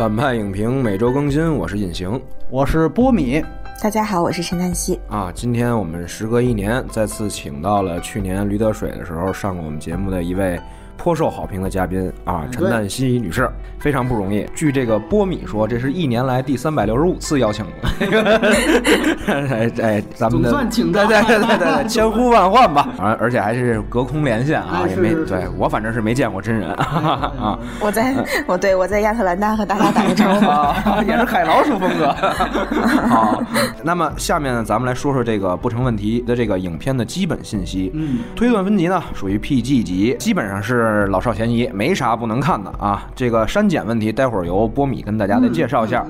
反派影评每周更新，我是隐形我是波米，大家好，我是陈丹希。啊。今天我们时隔一年，再次请到了去年驴得水的时候上过我们节目的一位颇受好评的嘉宾啊，陈对旦希女士，非常不容易。据这个波米说，这是一年来第三百六十五次邀请了。哎哎，咱们的总算请到对对对对对对，千呼万唤吧。啊，而且还是隔空连线啊，哎也没对我反正是没见过真人啊。我在，我对我在亚特兰大和大家打个招呼。啊，也是海老鼠风格。好，那么下面呢，咱们来说说这个不成问题的这个影片的基本信息。嗯，推断分级呢属于 PG 级，基本上是老少咸宜，没啥不能看的啊。这个删减问题，待会儿由波米跟大家再介绍一下。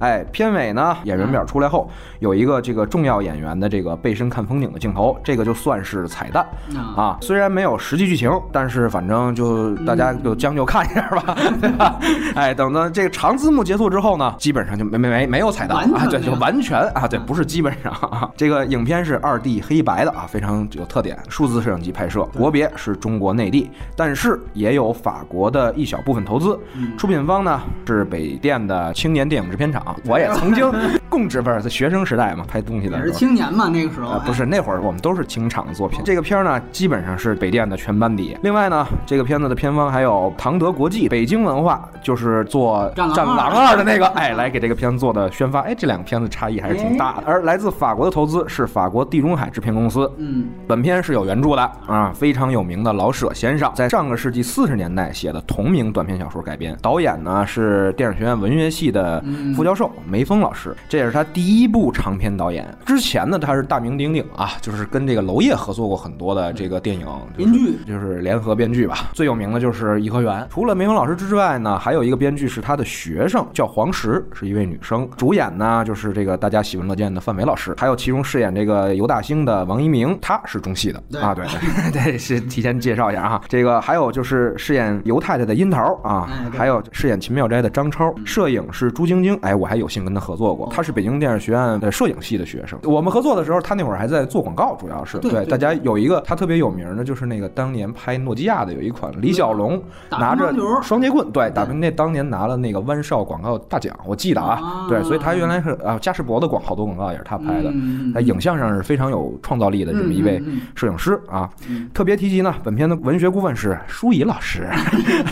哎，片尾呢，演员表出来后有一个这个重要演员的这个背身看风景的镜头，这个就算是彩蛋啊啊。虽然没有实际剧情，但是反正就大家就将就看一下吧，对吧？哎，等到这个长字幕结束之后呢，基本上就没没没没有彩蛋啊，对，就完全啊，对，不是基本上啊。这个影片是二 D 黑白的啊，非常有特点，数字摄影机拍摄，国别是中国内地，但是也有法国的一小部分投资。出品方呢是北电的青年电影制片厂，我也曾经供职，不是在学生时代嘛，拍东西的也是。青年嘛，那个时候、呃，不是那会儿我们都是清场的作品。这个片儿呢，基本上是北电的全班底。另外呢，这个片子的片方还有唐德国际、北京文化，就是做《战狼二二》的那个，哎，来给这个片子做的宣发。哎，这两个片子差异还是挺大的。而来自法国的投资是法国地中海制片公司。嗯，本片是有原著的啊，非常有名的老舍先生在上个世纪四十年代写的同名短篇小说改编。导演呢是电影学院文学系的副教授梅峰老师，这也是他第一部长篇导演。之前呢他是大名鼎鼎啊，就是跟这个娄烨合作过很多的这个电影就是编剧就是联合编剧吧。最有名的就是《颐和园》。除了梅峰老师之外呢，还有一个编剧是他的学生，叫黄石，是一位女生。主演呢就是这个大家喜闻乐见的范伟老师，还有其中饰演这个尤大兴的王一鸣，他是中戏的啊，对对 对，是提前介绍一下啊。这个还有就是饰演尤太太的樱桃啊还有饰演秦妙斋的张超，摄影是朱晶晶，哎，我还有幸跟他合作过，他是北京电影学院的摄影系的学生。我们合作的时候，他那会儿还在做广告，主要是。对对大家有一个他特别有名的，就是那个当年拍诺基亚的有一款李小龙拿着双截棍，对，打乒那当年拿了那个弯少广告大奖，我记得啊啊，对，所以他原来是啊嘉士伯的广好多广告也是他拍的，嗯在影像上是非常有创造力的这么一位摄影师啊嗯。特别提及呢，本片的文学顾问是舒怡老师，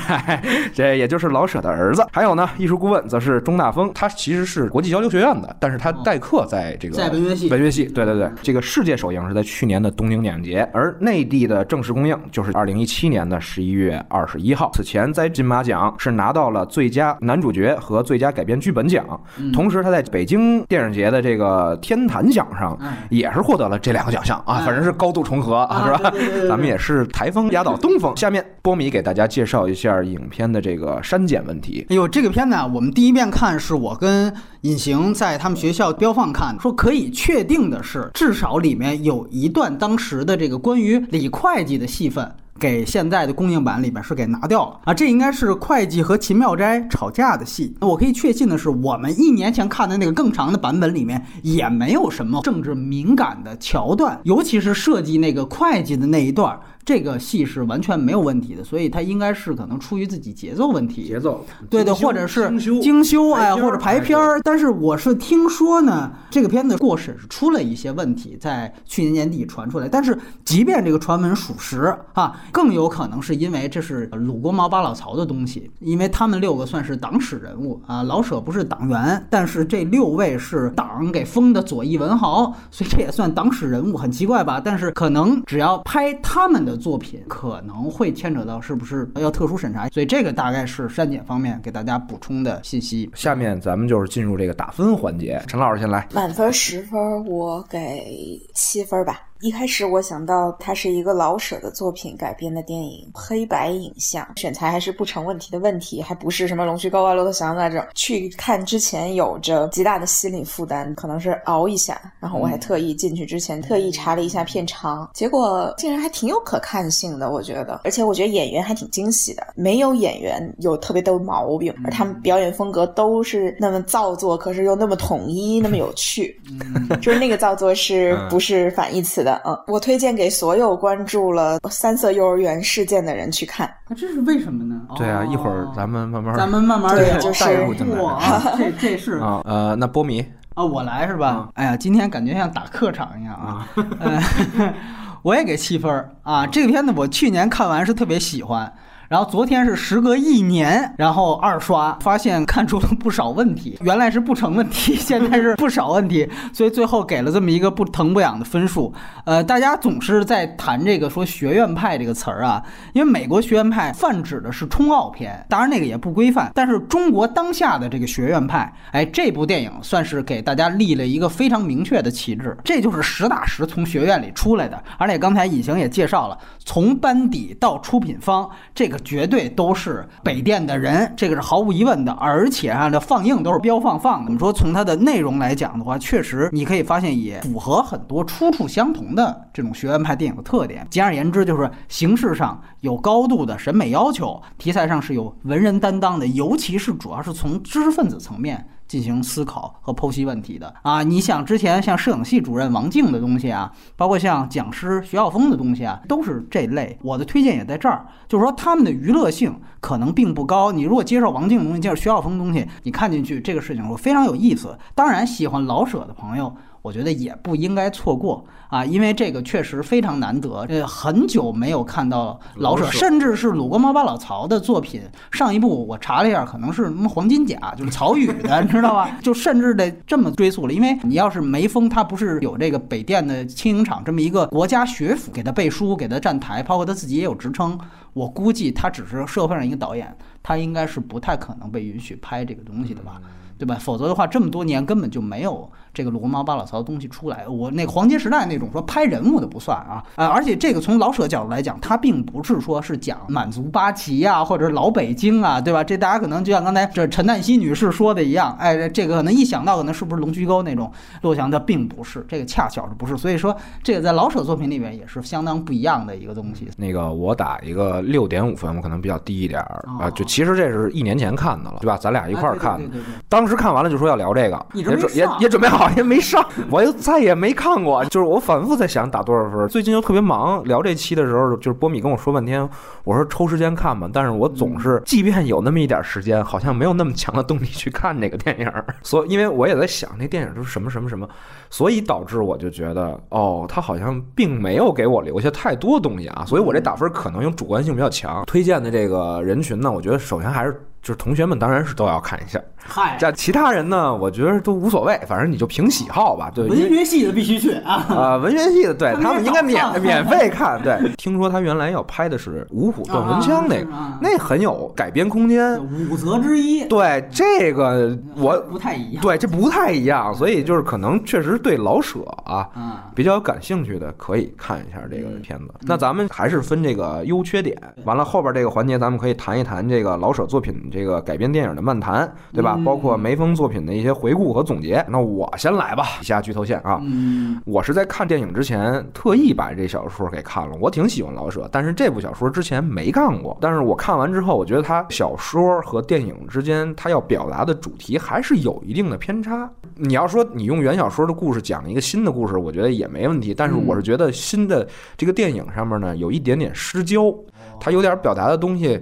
这也就是老舍的儿子。还有呢，艺术顾问则是钟大峰，他其实是国际交流学院的，但是他代课在这个在文学系。文学系，对对对，这个世界首映是在去年的东京电影节，而内地的正式公映就是二零一七年的十一月二十一号。此前在金马奖是拿到了最佳男主角和最佳改编剧本奖，同时他在北京电影节的这个天坛奖上哎也是获得了这两个奖项啊，哎反正是高度重合啊，啊是吧？咱们也是台风压倒东风。下面波米给大家介绍一下影片的这个删减问题。哎呦，这个片子啊，我们第一遍看是我跟隐形在在他们学校标放看，说可以确定的是，至少里面有一段当时的这个关于李会计的戏份。给现在的公映版里边是给拿掉了啊，这应该是会计和秦妙斋吵架的戏。我可以确信的是，我们一年前看的那个更长的版本里面也没有什么政治敏感的桥段，尤其是设计那个会计的那一段，这个戏是完全没有问题的，所以它应该是可能出于自己节奏问题。节奏，对对，或者是精修精修哎，或者排片儿。但是我是听说呢，这个片子过审是出了一些问题，在去年年底传出来。但是即便这个传闻属实啊，更有可能是因为这是鲁国毛八老曹的东西，因为他们六个算是党史人物啊。老舍不是党员，但是这六位是党给封的左翼文豪，所以这也算党史人物，很奇怪吧？但是可能只要拍他们的作品，可能会牵扯到是不是要特殊审查，所以这个大概是删减方面给大家补充的信息。下面咱们就是进入这个打分环节，陈老师先来。满分十分，我给七分吧。一开始我想到它是一个老舍的作品改编的电影，黑白影像选材还是不成问题的问题，还不是什么龙须高挂落的祥子这种。去看之前有着极大的心理负担，可能是熬一下。然后我还特意进去之前特意查了一下片长，结果竟然还挺有可看性的，我觉得。而且我觉得演员还挺惊喜的，没有演员有特别的毛病，而他们表演风格都是那么造作，可是又那么统一，那么有趣。就是那个造作是不是反义词的？的，嗯，我推荐给所有关注了三色幼儿园事件的人去看。那这是为什么呢？对啊，一会儿哦咱们慢慢咱们慢慢聊，对就是带入进来哇，这这是啊呃，那波米啊，我来是吧？哎呀，今天感觉像打客场一样啊。嗯，我也给七分儿啊。这个片子我去年看完是特别喜欢。然后昨天是时隔一年，然后二刷，发现看出了不少问题。原来是不成问题，现在是不少问题，所以最后给了这么一个不疼不痒的分数。呃，大家总是在谈这个说学院派这个词儿啊，因为美国学院派泛指的是冲奥片，当然那个也不规范。但是中国当下的这个学院派，哎，这部电影算是给大家立了一个非常明确的旗帜，这就是实打实从学院里出来的。而且刚才隐形也介绍了，从班底到出品方，这个绝对都是北电的人，这个是毫无疑问的。而且啊，这放映都是标放放的。我们说从它的内容来讲的话，确实你可以发现也符合很多出处相同的这种学院派电影的特点。简而言之，就是形式上有高度的审美要求，题材上是有文人担当的，尤其是主要是从知识分子层面。进行思考和剖析问题的啊，你想之前像摄影系主任王静的东西啊，包括像讲师徐晓峰的东西啊，都是这类。我的推荐也在这儿，就是说他们的娱乐性可能并不高。你如果接受王静的东西，接受徐晓峰的东西，你看进去这个事情会非常有意思。当然，喜欢老舍的朋友。我觉得也不应该错过啊，因为这个确实非常难得。呃，很久没有看到老舍，甚至是鲁国猫把老曹的作品。上一部我查了一下，可能是什么黄金甲，就是曹禺的，你知道吧？就甚至得这么追溯了，因为你要是梅峰，他不是有这个北电的轻影厂这么一个国家学府给他背书、给他站台，包括他自己也有职称。我估计他只是社会上一个导演，他应该是不太可能被允许拍这个东西的吧。对吧？否则的话，这么多年根本就没有这个鲁国猫八老曹的东西出来。我那黄金时代那种说拍人物的不算啊，啊，而且这个从老舍角度来讲，他并不是说是讲满族八旗啊、或者是老北京啊，对吧？这大家可能就像刚才这陈旦曦女士说的一样，哎，这个可能一想到可能是不是龙须沟那种落翔他，并不是，这个恰巧是不是？所以说，这个在老舍作品里面也是相当不一样的一个东西。那个我打一个六点五分，我可能比较低一点儿哦啊。就其实这是一年前看的了，对吧？咱俩一块儿看的当时看完了就说要聊这个，也准也也准备好，也没上，我又再也没看过。就是我反复在想打多少分。最近又特别忙，聊这期的时候，就是波米跟我说半天，我说抽时间看吧，但是我总是，嗯即便有那么一点时间，好像没有那么强的动力去看这个电影儿。所以，因为我也在想，那电影就是什么什么什么，所以导致我就觉得，哦，他好像并没有给我留下太多东西啊，所以我这打分可能用主观性比较强。推荐的这个人群呢，我觉得首先还是。就是同学们当然是都要看一下，嗨，这其他人呢，我觉得都无所谓，反正你就凭喜好吧。对，文学系的必须去啊。啊，文学系的，对他们应该免免 费看。对，听说他原来要拍的是《五虎断魂枪》那个，啊那很有改编空间。五则之一，对这个我不太一样。对这不太一样，所以就是可能确实对老舍啊啊，比较感兴趣的，可以看一下这个片子。那咱们还是分这个优缺点，完了后边这个环节，咱们可以谈一谈这个老舍作品这个改编电影的漫谈，对吧？嗯包括梅峰作品的一些回顾和总结。那我先来吧，以下剧透线啊。嗯，我是在看电影之前特意把这小说给看了，我挺喜欢老舍，但是这部小说之前没看过。但是我看完之后，我觉得他小说和电影之间，他要表达的主题还是有一定的偏差。你要说你用原小说的故事讲一个新的故事，我觉得也没问题。但是我是觉得新的这个电影上面呢，有一点点失焦，它有点表达的东西。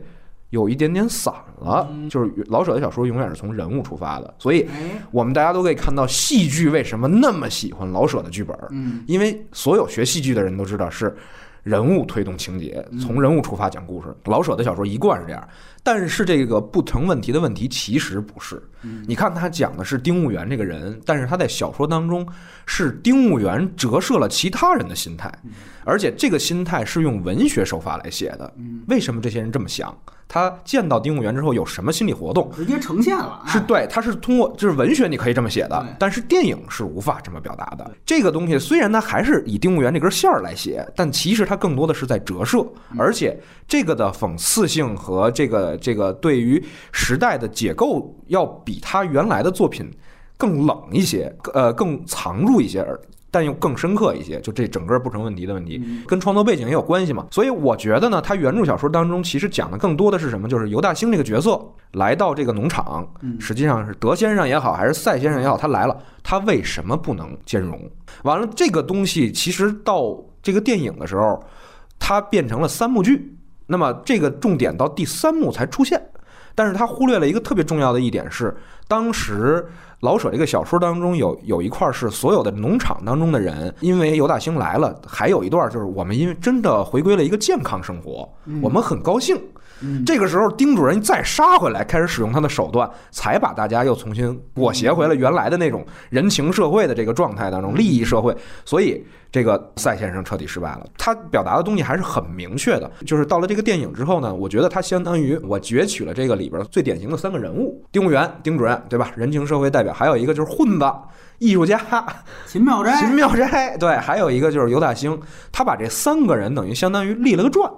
有一点点散了，就是老舍的小说永远是从人物出发的，所以哎，我们大家都可以看到戏剧为什么那么喜欢老舍的剧本，嗯，因为所有学戏剧的人都知道是人物推动情节，从人物出发讲故事。老舍的小说一贯是这样，但是这个不成问题的问题其实不是。你看他讲的是丁务元这个人，但是他在小说当中是丁务元折射了其他人的心态，而且这个心态是用文学手法来写的。为什么这些人这么想？他见到丁务元之后有什么心理活动？直接呈现了，哎是对，他是通过就是文学你可以这么写的，但是电影是无法这么表达的。这个东西虽然它还是以丁务元这根线儿来写，但其实它更多的是在折射，而且这个的讽刺性和这个这个对于时代的解构要比他原来的作品更冷一些，呃，更藏入一些。而但又更深刻一些，就这整个不成问题的问题，跟创作背景也有关系嘛。所以我觉得呢，他原著小说当中其实讲的更多的是什么？就是尤大兴这个角色来到这个农场，实际上是德先生也好，还是赛先生也好，他来了，他为什么不能兼容？完了，这个东西其实到这个电影的时候，它变成了三幕剧，那么这个重点到第三幕才出现，但是他忽略了一个特别重要的一点是，当时。老舍这个小说当中有有一块是所有的农场当中的人，因为尤大兴来了，还有一段就是我们因为真的回归了一个健康生活，我们很高兴。这个时候，丁主任再杀回来，开始使用他的手段，才把大家又重新裹挟回了原来的那种人情社会的这个状态当中，利益社会。所以，这个赛先生彻底失败了。他表达的东西还是很明确的，就是到了这个电影之后呢，我觉得他相当于我攫取了这个里边最典型的三个人物：丁务员、丁主任，对吧？人情社会代表。还有一个就是混子艺术家秦妙斋，秦妙斋对，还有一个就是尤大兴，他把这三个人等于相当于立了个传，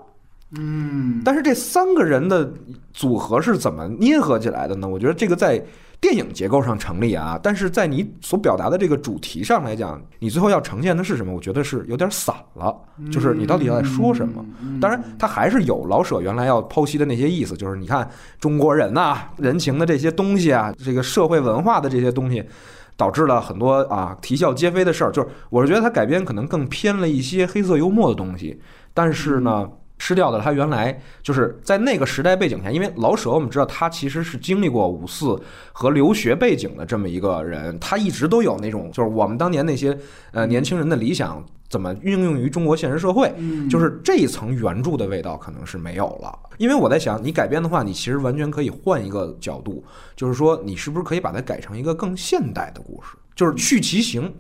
嗯，但是这三个人的组合是怎么捏合起来的呢？我觉得这个在电影结构上成立啊，但是在你所表达的这个主题上来讲，你最后要呈现的是什么？我觉得是有点散了，就是你到底要在说什么？当然，他还是有老舍原来要剖析的那些意思，就是你看中国人呐，人情的这些东西啊，这个社会文化的这些东西。导致了很多啊啼笑皆非的事儿，就是我是觉得他改编可能更偏了一些黑色幽默的东西，但是呢，失掉的他原来就是在那个时代背景下，因为老舍我们知道他其实是经历过五四和留学背景的这么一个人，他一直都有那种就是我们当年那些呃年轻人的理想。怎么运用于中国现实社会？就是这一层原著的味道可能是没有了，因为我在想，你改编的话，你其实完全可以换一个角度，就是说，你是不是可以把它改成一个更现代的故事，就是去其形。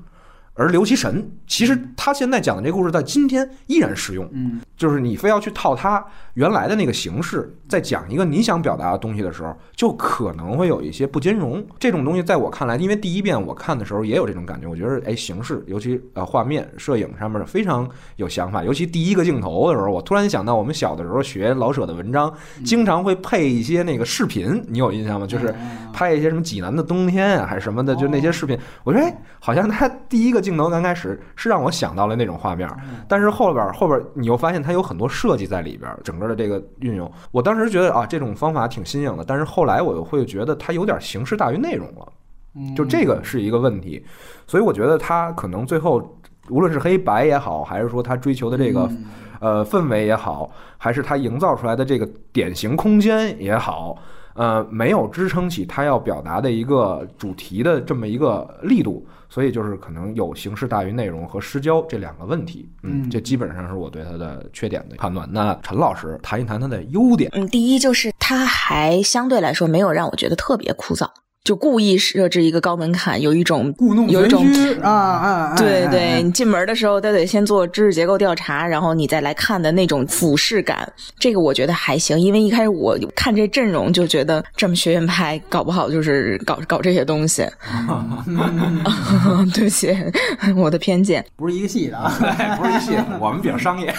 而刘其神，其实他现在讲的这个故事在今天依然适用。嗯，就是你非要去套他原来的那个形式，在讲一个你想表达的东西的时候，就可能会有一些不兼容。这种东西在我看来，因为第一遍我看的时候也有这种感觉，我觉得哎，形式尤其呃画面、摄影上面非常有想法。尤其第一个镜头的时候，我突然想到我们小的时候学老舍的文章，经常会配一些那个视频，你有印象吗？就是拍一些什么济南的冬天啊，还是什么的，就那些视频。我说哎，好像他第一个。镜头刚开始是让我想到了那种画面，但是后边后边你又发现它有很多设计在里边，整个的这个运用，我当时觉得啊，这种方法挺新颖的。但是后来我又会觉得它有点形式大于内容了，就这个是一个问题。所以我觉得它可能最后无论是黑白也好，还是说他追求的这个呃氛围也好，还是它营造出来的这个典型空间也好，呃，没有支撑起它要表达的一个主题的这么一个力度。所以就是可能有形式大于内容和失焦这两个问题，嗯，这基本上是我对他的缺点的判断。那陈老师谈一谈他的优点。嗯，第一就是他还相对来说没有让我觉得特别枯燥。就故意设置一个高门槛，有一种故弄有一种 啊啊！对对，你进门的时候都得先做知识结构调查，然后你再来看的那种俯视感，这个我觉得还行。因为一开始我看这阵容就觉得这么学院派，搞不好就是搞搞这些东西。对不起，我的偏见，不是一个系的，啊不是一个系，我们比较商业。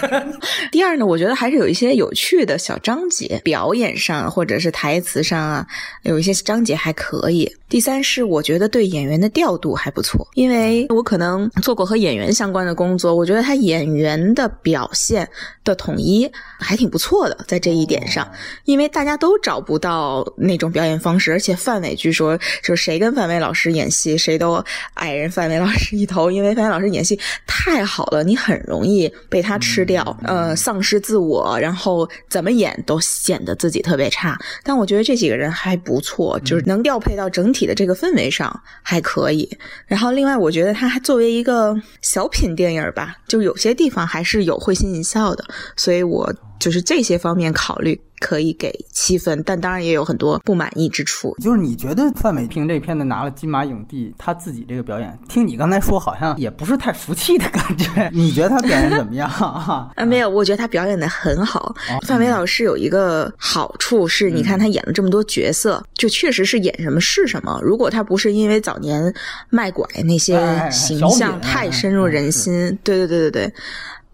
第二呢，我觉得还是有一些有趣的小章节，表演上或者是台词上啊，有一些章节还可以。第三是我觉得对演员的调度还不错，因为我可能做过和演员相关的工作，我觉得他演员的表现的统一还挺不错的，在这一点上，因为大家都找不到那种表演方式，而且范伟据说就是谁跟范伟老师演戏，谁都矮人范伟老师一头，因为范伟老师演戏太好了，你很容易被他吃掉，呃，丧失自我，然后怎么演都显得自己特别差。但我觉得这几个人还不错，就是能调配到。整体的这个氛围上还可以，然后另外我觉得它还作为一个小品电影吧，就有些地方还是有会心一笑的，所以我就是这些方面考虑。可以给七分，但当然也有很多不满意之处。就是你觉得范伟凭这片子拿了金马影帝，他自己这个表演，听你刚才说好像也不是太服气的感觉。你觉得他表演怎么样？啊，没有，我觉得他表演的很好。范伟老师有一个好处是，你看他演了这么多角色，就确实是演什么是什么。如果他不是因为早年卖拐那些形象太深入人心，对对对对对。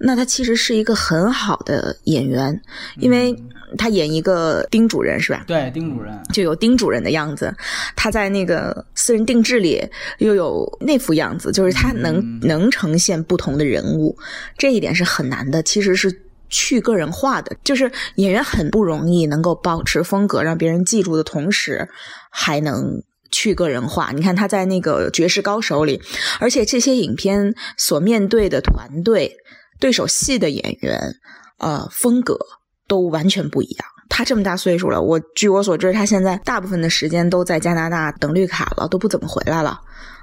那他其实是一个很好的演员，因为他演一个丁主任是吧？对，丁主任就有丁主任的样子。他在那个私人定制里又有那副样子，就是他能能呈现不同的人物，这一点是很难的。其实是去个人化的，就是演员很不容易能够保持风格，让别人记住的同时，还能。去个人化，你看他在那个《绝世高手》里，而且这些影片所面对的团队、对手戏的演员，呃，风格都完全不一样。他这么大岁数了，我据我所知，他现在大部分的时间都在加拿大等绿卡了，都不怎么回来了。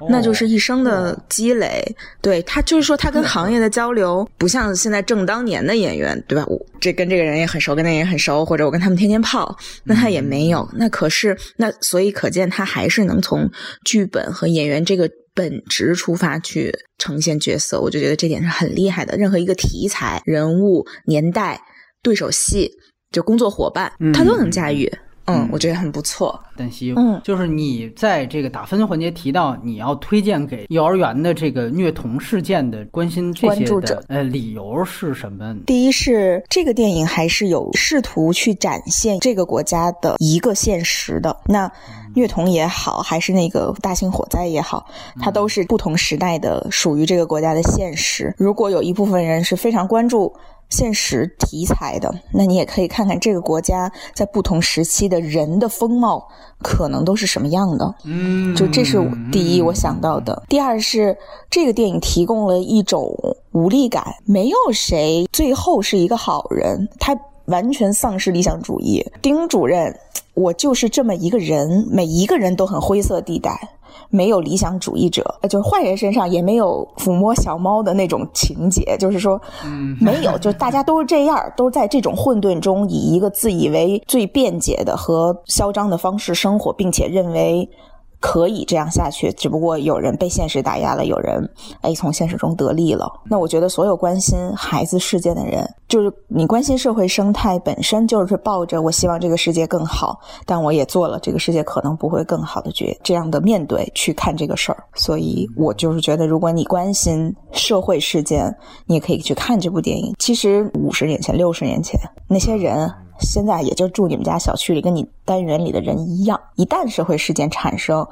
那就是一生的积累。对他，就是说他跟行业的交流，不像现在正当年的演员，对吧？我这跟这个人也很熟，跟那人也很熟，或者我跟他们天天泡，那他也没有。那可是那，所以可见他还是能从剧本和演员这个本质出发去呈现角色。我就觉得这点是很厉害的。任何一个题材、人物、年代、对手戏。就工作伙伴，他都能驾驭，嗯，我觉得很不错。但希，嗯，就是你在这个打分环节提到你要推荐给幼儿园的这个虐童事件的关心这些的，呃，理由是什么？第一是这个电影还是有试图去展现这个国家的一个现实的。那虐童也好，还是那个大型火灾也好，它都是不同时代的属于这个国家的现实。如果有一部分人是非常关注。现实题材的，那你也可以看看这个国家在不同时期的人的风貌可能都是什么样的。嗯，就这是第一我想到的。第二是这个电影提供了一种无力感，没有谁最后是一个好人，他完全丧失理想主义。丁主任，我就是这么一个人，每一个人都很灰色地带。没有理想主义者，就是坏人身上也没有抚摸小猫的那种情节，就是说，没有，就大家都是这样，都在这种混沌中，以一个自以为最便捷的和嚣张的方式生活，并且认为。可以这样下去，只不过有人被现实打压了，有人哎从现实中得利了。那我觉得所有关心孩子事件的人，就是你关心社会生态本身就是抱着我希望这个世界更好，但我也做了这个世界可能不会更好的决这样的面对去看这个事儿。所以我就是觉得，如果你关心社会事件，你也可以去看这部电影。其实五十年前、六十年前那些人。现在也就住你们家小区里，跟你单元里的人一样。一旦社会事件产生，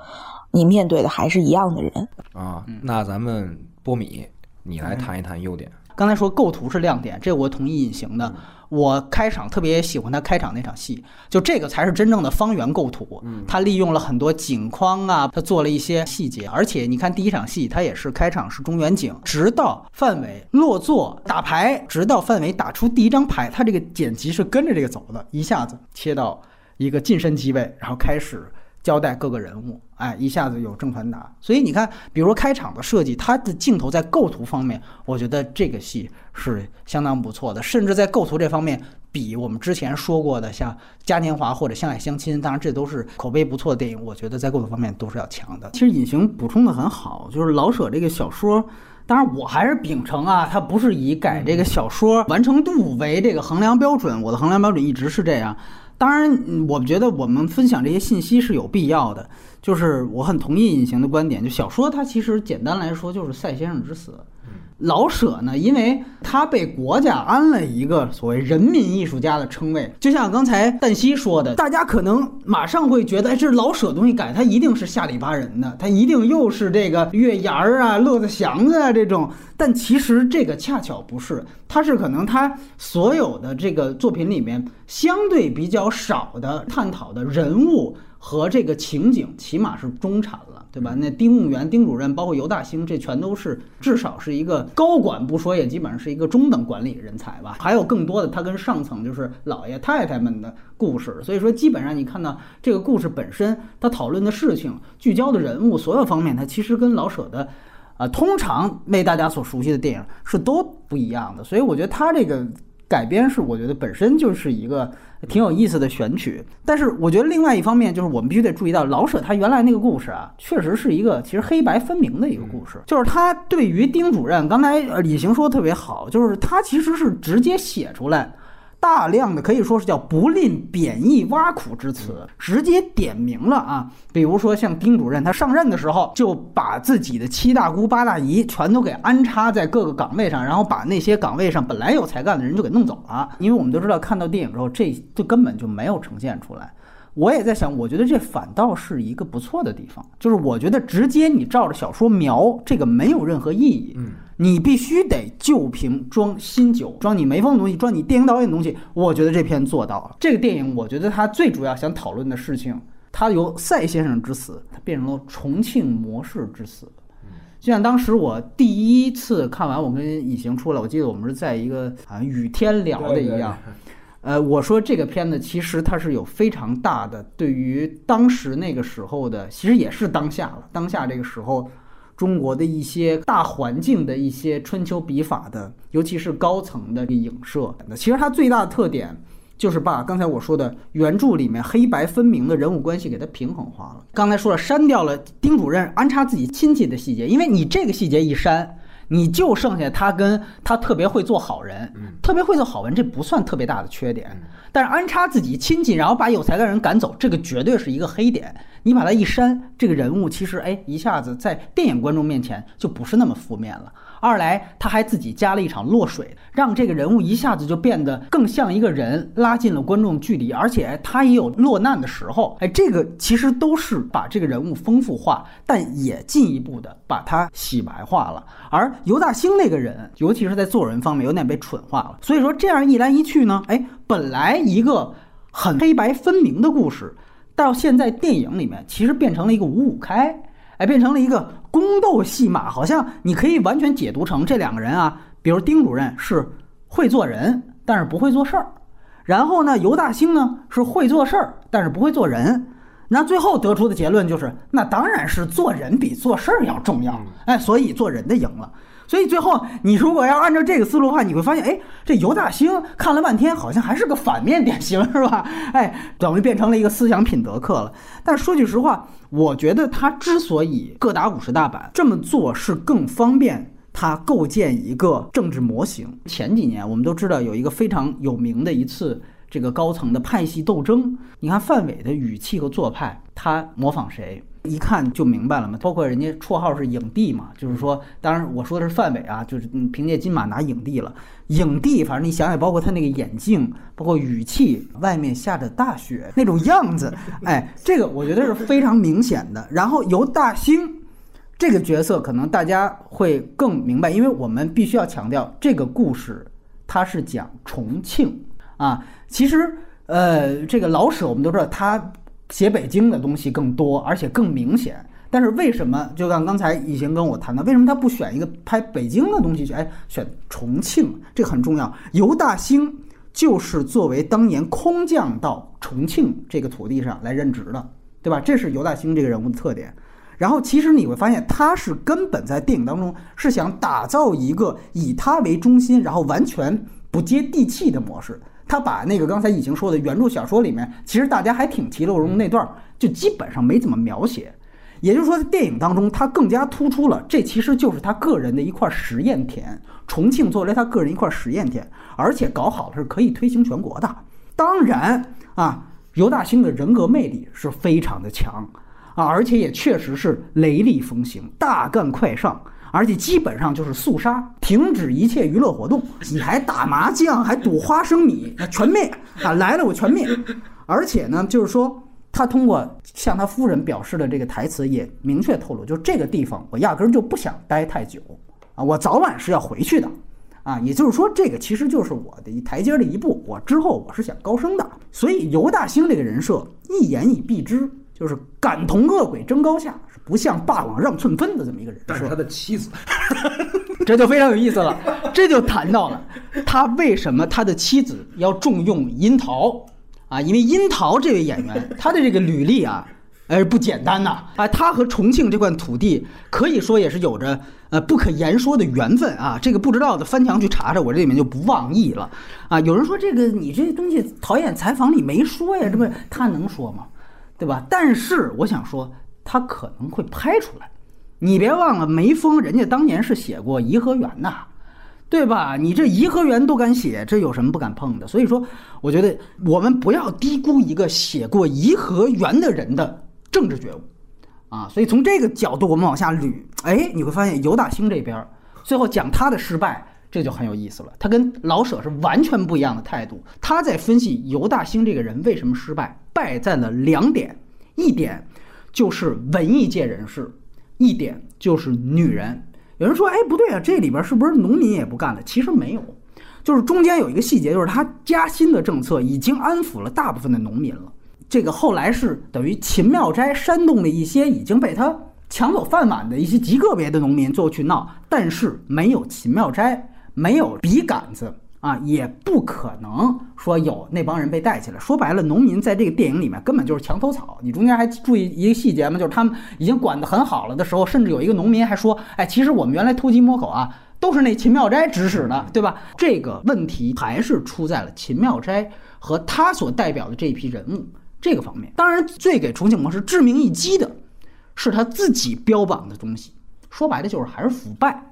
你面对的还是一样的人啊。那咱们波米，你来谈一谈优点。刚才说构图是亮点，这我同意隐形的。我开场特别喜欢他开场那场戏，就这个才是真正的方圆构图。他利用了很多景框啊，他做了一些细节。而且你看第一场戏，他也是开场是中远景，直到范伟落座打牌，直到范伟打出第一张牌，他这个剪辑是跟着这个走的，一下子切到一个近身机位，然后开始。交代各个人物，哎，一下子有正传达。所以你看，比如说开场的设计，它的镜头在构图方面，我觉得这个戏是相当不错的。甚至在构图这方面，比我们之前说过的像《嘉年华》或者《相爱相亲》，当然这都是口碑不错的电影，我觉得在构图方面都是要强的。其实隐形补充的很好，就是老舍这个小说，当然我还是秉承啊，它不是以改这个小说完成度为这个衡量标准，我的衡量标准一直是这样。当然，我们觉得我们分享这些信息是有必要的。就是我很同意隐形的观点，就小说它其实简单来说就是赛先生之死。老舍呢，因为他被国家安了一个所谓人民艺术家的称谓，就像刚才旦夕说的，大家可能马上会觉得，哎，这老舍东西改，他一定是下里巴人的，他一定又是这个月牙儿啊、乐子祥子啊这种。但其实这个恰巧不是，他是可能他所有的这个作品里面相对比较少的探讨的人物和这个情景，起码是中产了。对吧？那丁务员、丁主任，包括尤大兴，这全都是至少是一个高管不说，也基本上是一个中等管理人才吧。还有更多的他跟上层就是老爷太太们的故事。所以说，基本上你看到这个故事本身，他讨论的事情、聚焦的人物，所有方面，它其实跟老舍的，啊，通常为大家所熟悉的电影是都不一样的。所以我觉得他这个改编是，我觉得本身就是一个。挺有意思的选曲，但是我觉得另外一方面就是我们必须得注意到老舍他原来那个故事啊，确实是一个其实黑白分明的一个故事。就是他对于丁主任，刚才李行说特别好，就是他其实是直接写出来，大量的可以说是叫不吝贬义挖苦之词，直接点明了啊。比如说像丁主任，他上任的时候就把自己的七大姑八大姨全都给安插在各个岗位上，然后把那些岗位上本来有才干的人就给弄走了。因为我们都知道，看到电影之后，这就根本就没有呈现出来。我也在想，我觉得这反倒是一个不错的地方，就是我觉得直接你照着小说描这个没有任何意义，嗯，你必须得旧瓶装新酒，装你没风的东西，装你电影导演的东西。我觉得这片做到了。这个电影，我觉得它最主要想讨论的事情，它由赛先生之死，它变成了重庆模式之死。就像当时我第一次看完，我跟以行出来，我记得我们是在一个啊雨天聊的一样。呃，我说这个片子其实它是有非常大的对于当时那个时候的，其实也是当下了。当下这个时候，中国的一些大环境的一些春秋笔法的，尤其是高层的影射。其实它最大的特点就是把刚才我说的原著里面黑白分明的人物关系给它平衡化了。刚才说了，删掉了丁主任安插自己亲戚的细节，因为你这个细节一删。你就剩下他跟他特别会做好人，特别会做好人，这不算特别大的缺点。但是安插自己亲戚，然后把有才干人赶走，这个绝对是一个黑点。你把它一删，这个人物其实哎，一下子在电影观众面前就不是那么负面了。二来，他还自己加了一场落水，让这个人物一下子就变得更像一个人，拉近了观众距离。而且他也有落难的时候，哎，这个其实都是把这个人物丰富化，但也进一步的把他洗白化了。而尤大兴那个人，尤其是在做人方面，有点被蠢化了。所以说，这样一来一去呢，哎，本来一个很黑白分明的故事，到现在电影里面其实变成了一个五五开。哎，变成了一个宫斗戏码，好像你可以完全解读成这两个人啊，比如丁主任是会做人，但是不会做事儿，然后呢，尤大兴呢是会做事儿，但是不会做人，那最后得出的结论就是，那当然是做人比做事儿要重要，哎，所以做人的赢了。所以最后，你如果要按照这个思路的话，你会发现，哎，这尤大兴看了半天，好像还是个反面典型，是吧？哎，等于变成了一个思想品德课了。但说句实话，我觉得他之所以各打五十大板这么做，是更方便他构建一个政治模型。前几年我们都知道有一个非常有名的一次这个高层的派系斗争，你看范伟的语气和做派，他模仿谁？一看就明白了嘛，包括人家绰号是影帝嘛，就是说，当然我说的是范伟啊，就是凭借金马拿影帝了。影帝，反正你想想，包括他那个眼镜，包括语气，外面下着大雪那种样子，哎，这个我觉得是非常明显的。然后由大兴这个角色，可能大家会更明白，因为我们必须要强调，这个故事它是讲重庆啊。其实，呃，这个老舍我们都知道他。写北京的东西更多，而且更明显。但是为什么？就像刚才以前跟我谈的，为什么他不选一个拍北京的东西去？哎，选重庆，这很重要。尤大兴就是作为当年空降到重庆这个土地上来任职的，对吧？这是尤大兴这个人物的特点。然后其实你会发现，他是根本在电影当中是想打造一个以他为中心，然后完全不接地气的模式。他把那个刚才已经说的原著小说里面，其实大家还挺其乐融那段，就基本上没怎么描写。也就是说，在电影当中，他更加突出了这其实就是他个人的一块实验田。重庆作为他个人一块实验田，而且搞好了是可以推行全国的。当然啊，尤大兴的人格魅力是非常的强啊，而且也确实是雷厉风行、大干快上。而且基本上就是肃杀，停止一切娱乐活动。你还打麻将，还赌花生米，全灭啊！来了我全灭。而且呢，就是说他通过向他夫人表示的这个台词，也明确透露，就这个地方我压根儿就不想待太久啊，我早晚是要回去的啊。也就是说，这个其实就是我的一台阶的一步，我之后我是想高升的。所以尤大兴这个人设一言以蔽之，就是敢同恶鬼争高下。不向霸王让寸分的这么一个人，但是他的妻子，这就非常有意思了。这就谈到了他为什么他的妻子要重用樱桃啊？因为樱桃这位演员，他的这个履历啊，呃不简单呐啊！他和重庆这块土地可以说也是有着呃不可言说的缘分啊。这个不知道的翻墙去查查，我这里面就不妄议了啊。有人说这个你这东西导演采访里没说呀，这不他能说吗？对吧？但是我想说。他可能会拍出来，你别忘了梅峰，人家当年是写过颐和园的，对吧？你这颐和园都敢写，这有什么不敢碰的？所以说，我觉得我们不要低估一个写过颐和园的人的政治觉悟啊。所以从这个角度，我们往下捋，哎，你会发现尤大兴这边最后讲他的失败，这就很有意思了。他跟老舍是完全不一样的态度。他在分析尤大兴这个人为什么失败，败在了两点，一点就是文艺界人士，一点就是女人。有人说，哎，不对啊，这里边是不是农民也不干了？其实没有，就是中间有一个细节，就是他加薪的政策已经安抚了大部分的农民了。这个后来是等于秦妙斋煽动了一些已经被他抢走饭碗的一些极个别的农民最后去闹，但是没有秦妙斋，没有笔杆子。啊，也不可能说有那帮人被带起来。说白了，农民在这个电影里面根本就是墙头草。你中间还注意一个细节吗？就是他们已经管得很好了的时候，甚至有一个农民还说：“哎，其实我们原来偷鸡摸狗啊，都是那秦妙斋指使的，对吧？”这个问题还是出在了秦妙斋和他所代表的这一批人物这个方面。当然，最给重庆模式致命一击的是他自己标榜的东西，说白了就是还是腐败。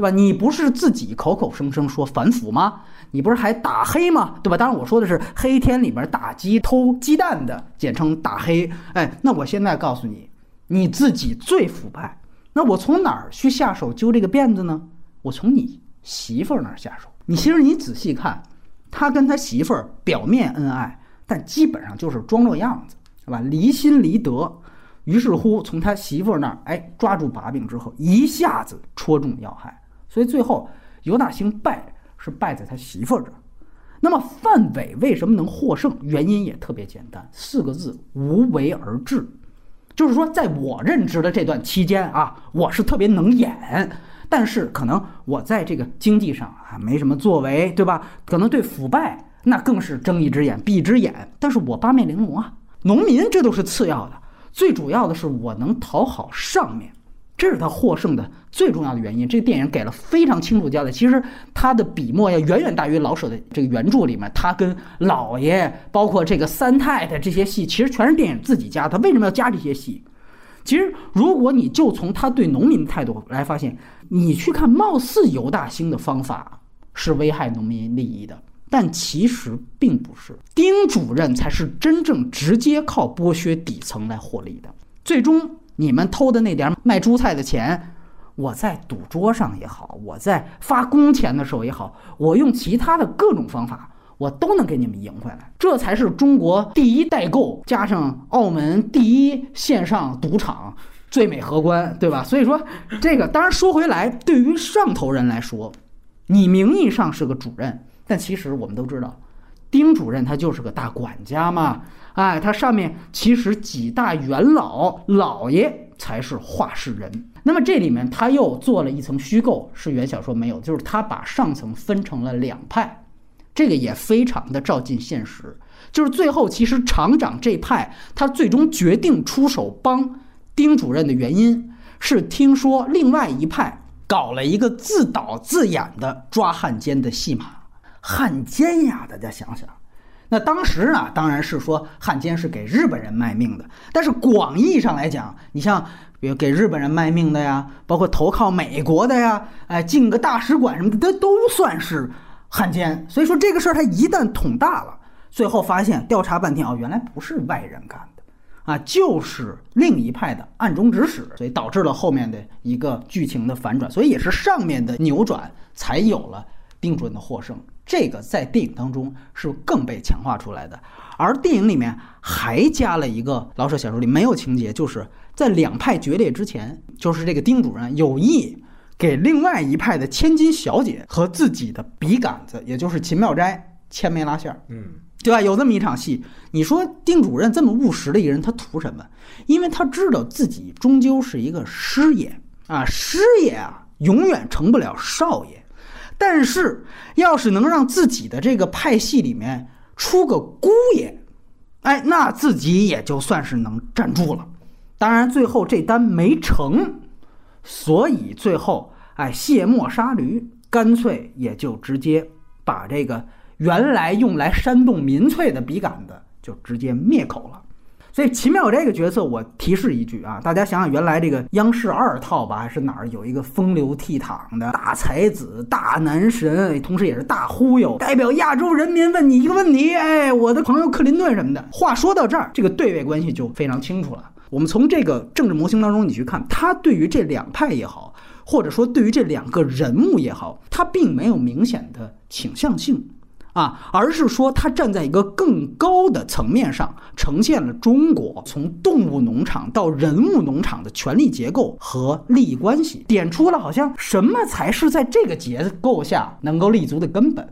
对吧？你不是自己口口声声说反腐吗？你不是还打黑吗？对吧？当然我说的是黑天里边打鸡偷鸡蛋的，简称打黑。哎，那我现在告诉你，你自己最腐败。那我从哪儿去下手揪这个辫子呢？我从你媳妇儿那儿下手。你其实你仔细看，他跟他媳妇儿表面恩爱，但基本上就是装作样子，是吧？离心离德。于是乎，从他媳妇儿那儿哎抓住把柄之后，一下子戳中要害。所以最后，尤大兴败是败在他媳妇儿这儿。那么范伟为什么能获胜？原因也特别简单，四个字：无为而治。就是说，在我任职的这段期间啊，我是特别能演，但是可能我在这个经济上啊没什么作为，对吧？可能对腐败那更是睁一只眼闭一只眼。但是我八面玲珑啊，农民这都是次要的，最主要的是我能讨好上面。这是他获胜的最重要的原因。这个电影给了非常清楚交代。其实他的笔墨要远远大于老舍的这个原著里面，他跟老爷，包括这个三太太这些戏，其实全是电影自己加。他为什么要加这些戏？其实如果你就从他对农民的态度来发现，你去看，貌似尤大兴的方法是危害农民利益的，但其实并不是。丁主任才是真正直接靠剥削底层来获利的，最终。你们偷的那点卖猪菜的钱，我在赌桌上也好，我在发工钱的时候也好，我用其他的各种方法，我都能给你们赢回来。这才是中国第一代购，加上澳门第一线上赌场，最美荷官，对吧？所以说，这个当然说回来，对于上头人来说，你名义上是个主任，但其实我们都知道，丁主任他就是个大管家嘛。哎，他上面其实几大元老老爷才是话事人。那么这里面他又做了一层虚构，是原小说没有，就是他把上层分成了两派，这个也非常的照进现实。就是最后其实厂长这派他最终决定出手帮丁主任的原因是听说另外一派搞了一个自导自演的抓汉奸的戏码。汉奸呀，大家想想。那当时呢，当然是说汉奸是给日本人卖命的。但是广义上来讲，你像比如给日本人卖命的呀，包括投靠美国的呀，哎，进个大使馆什么的，都算是汉奸。所以说这个事儿他一旦捅大了，最后发现调查半天哦，原来不是外人干的，啊，就是另一派的暗中指使，所以导致了后面的一个剧情的反转。所以也是上面的扭转，才有了丁主任的获胜。这个在电影当中是更被强化出来的，而电影里面还加了一个老舍小说里没有情节，就是在两派决裂之前，就是这个丁主任有意给另外一派的千金小姐和自己的笔杆子，也就是秦妙斋牵眉拉线儿，嗯，对吧？有这么一场戏，你说丁主任这么务实的一个人，他图什么？因为他知道自己终究是一个师爷啊，师爷啊，永远成不了少爷。但是，要是能让自己的这个派系里面出个姑爷，哎，那自己也就算是能站住了。当然，最后这单没成，所以最后，哎，卸磨杀驴，干脆也就直接把这个原来用来煽动民粹的笔杆子就直接灭口了。所以齐妙这个角色，我提示一句啊，大家想想，原来这个央视二套吧，还是哪儿有一个风流倜傥的大才子、大男神，同时也是大忽悠，代表亚洲人民问你一个问题，哎，我的朋友克林顿什么的。话说到这儿，这个对位关系就非常清楚了。我们从这个政治模型当中，你去看，他对于这两派也好，或者说对于这两个人物也好，他并没有明显的倾向性。啊，而是说他站在一个更高的层面上，呈现了中国从动物农场到人物农场的权力结构和利益关系，点出了好像什么才是在这个结构下能够立足的根本，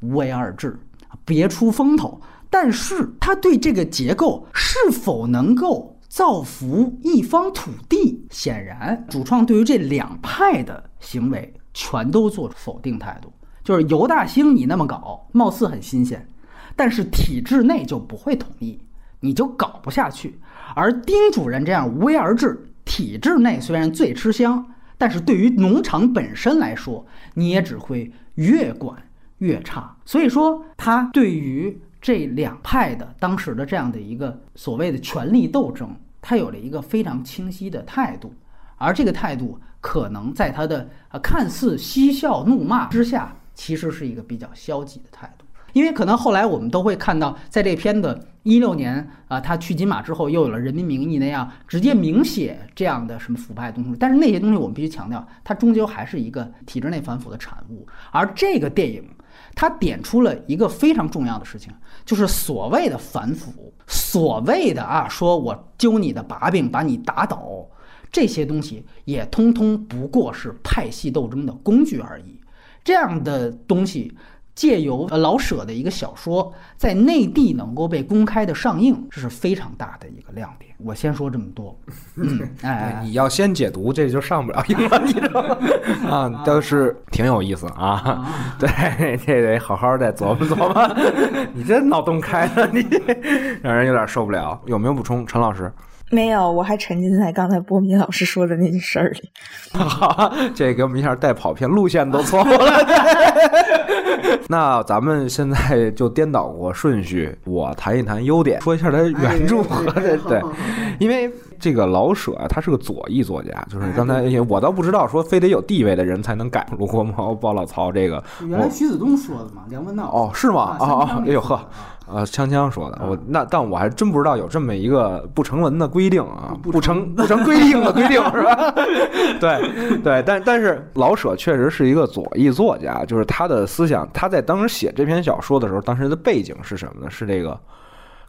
无为而治，别出风头。但是他对这个结构是否能够造福一方土地，显然主创对于这两派的行为全都做出否定态度。就是尤大兴，你那么搞，貌似很新鲜，但是体制内就不会同意，你就搞不下去。而丁主任这样无为而治，体制内虽然最吃香，但是对于农场本身来说，你也只会越管越差。所以说，他对于这两派的当时的这样的一个所谓的权力斗争，他有了一个非常清晰的态度，而这个态度可能在他的呃看似嬉笑怒骂之下。其实是一个比较消极的态度，因为可能后来我们都会看到，在这片的一六年啊，他去金马之后，又有了《人民名义》那样直接明写这样的什么腐败东西。但是那些东西我们必须强调，它终究还是一个体制内反腐的产物。而这个电影，它点出了一个非常重要的事情，就是所谓的反腐，所谓的啊，说我揪你的把柄，把你打倒，这些东西也通通不过是派系斗争的工具而已。这样的东西，借由老舍的一个小说在内地能够被公开的上映，这是非常大的一个亮点。我先说这么多，嗯，哎，你要先解读，这就上不了映了，你知道吗？啊，倒是挺有意思啊，对，这得好好再琢磨琢磨。你这脑洞开了，你让人有点受不了。有没有补充，陈老师？没有，我还沉浸在刚才波米老师说的那件事儿里。好，这给我们一下带跑偏，路线都错了。那咱们现在就颠倒过顺序，我谈一谈优点，说一下他原著和这 对，因为这个老舍啊，他是个左翼作家，就是刚才我倒不知道说非得有地位的人才能改卢国毛、包老曹这个。原来徐子东说的嘛，梁文道。哦，是吗？啊啊，哎呦呵。呃，锵锵说的，我那但我还真不知道有这么一个不成文的规定啊，不成不成规定的规定 是吧？对对，但但是老舍确实是一个左翼作家，就是他的思想，他在当时写这篇小说的时候，当时的背景是什么呢？是这个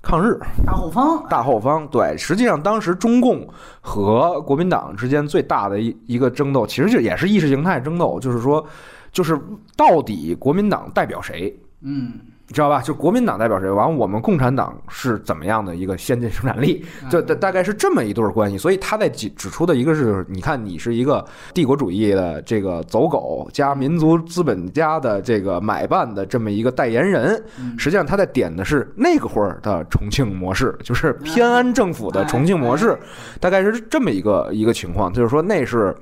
抗日大后方，大后方。对，实际上当时中共和国民党之间最大的一一个争斗，其实就也是意识形态争斗，就是说，就是到底国民党代表谁？嗯。你知道吧？就国民党代表谁？完，我们共产党是怎么样的一个先进生产力？就大大概是这么一对关系。所以他在指指出的一个是，你看你是一个帝国主义的这个走狗加民族资本家的这个买办的这么一个代言人。实际上他在点的是那个会儿的重庆模式，就是偏安政府的重庆模式，大概是这么一个一个情况。就是说那是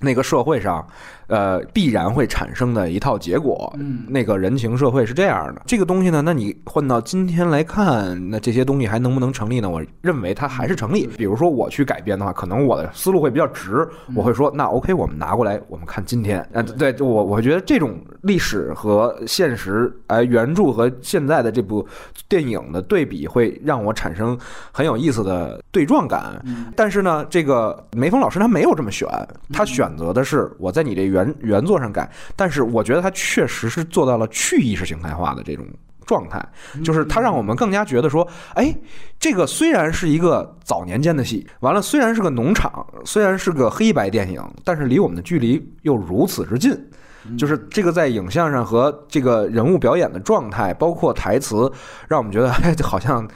那个社会上。呃，必然会产生的一套结果。嗯，那个人情社会是这样的。这个东西呢，那你换到今天来看，那这些东西还能不能成立呢？我认为它还是成立。比如说我去改编的话，可能我的思路会比较直，我会说，那 OK，我们拿过来，我们看今天。呃，对，我我觉得这种历史和现实，哎，原著和现在的这部电影的对比，会让我产生很有意思的对撞感。但是呢，这个梅峰老师他没有这么选，他选择的是我在你这原。原原作上改，但是我觉得他确实是做到了去意识形态化的这种状态，就是他让我们更加觉得说，哎，这个虽然是一个早年间的戏，完了虽然是个农场，虽然是个黑白电影，但是离我们的距离又如此之近，就是这个在影像上和这个人物表演的状态，包括台词，让我们觉得哎，好像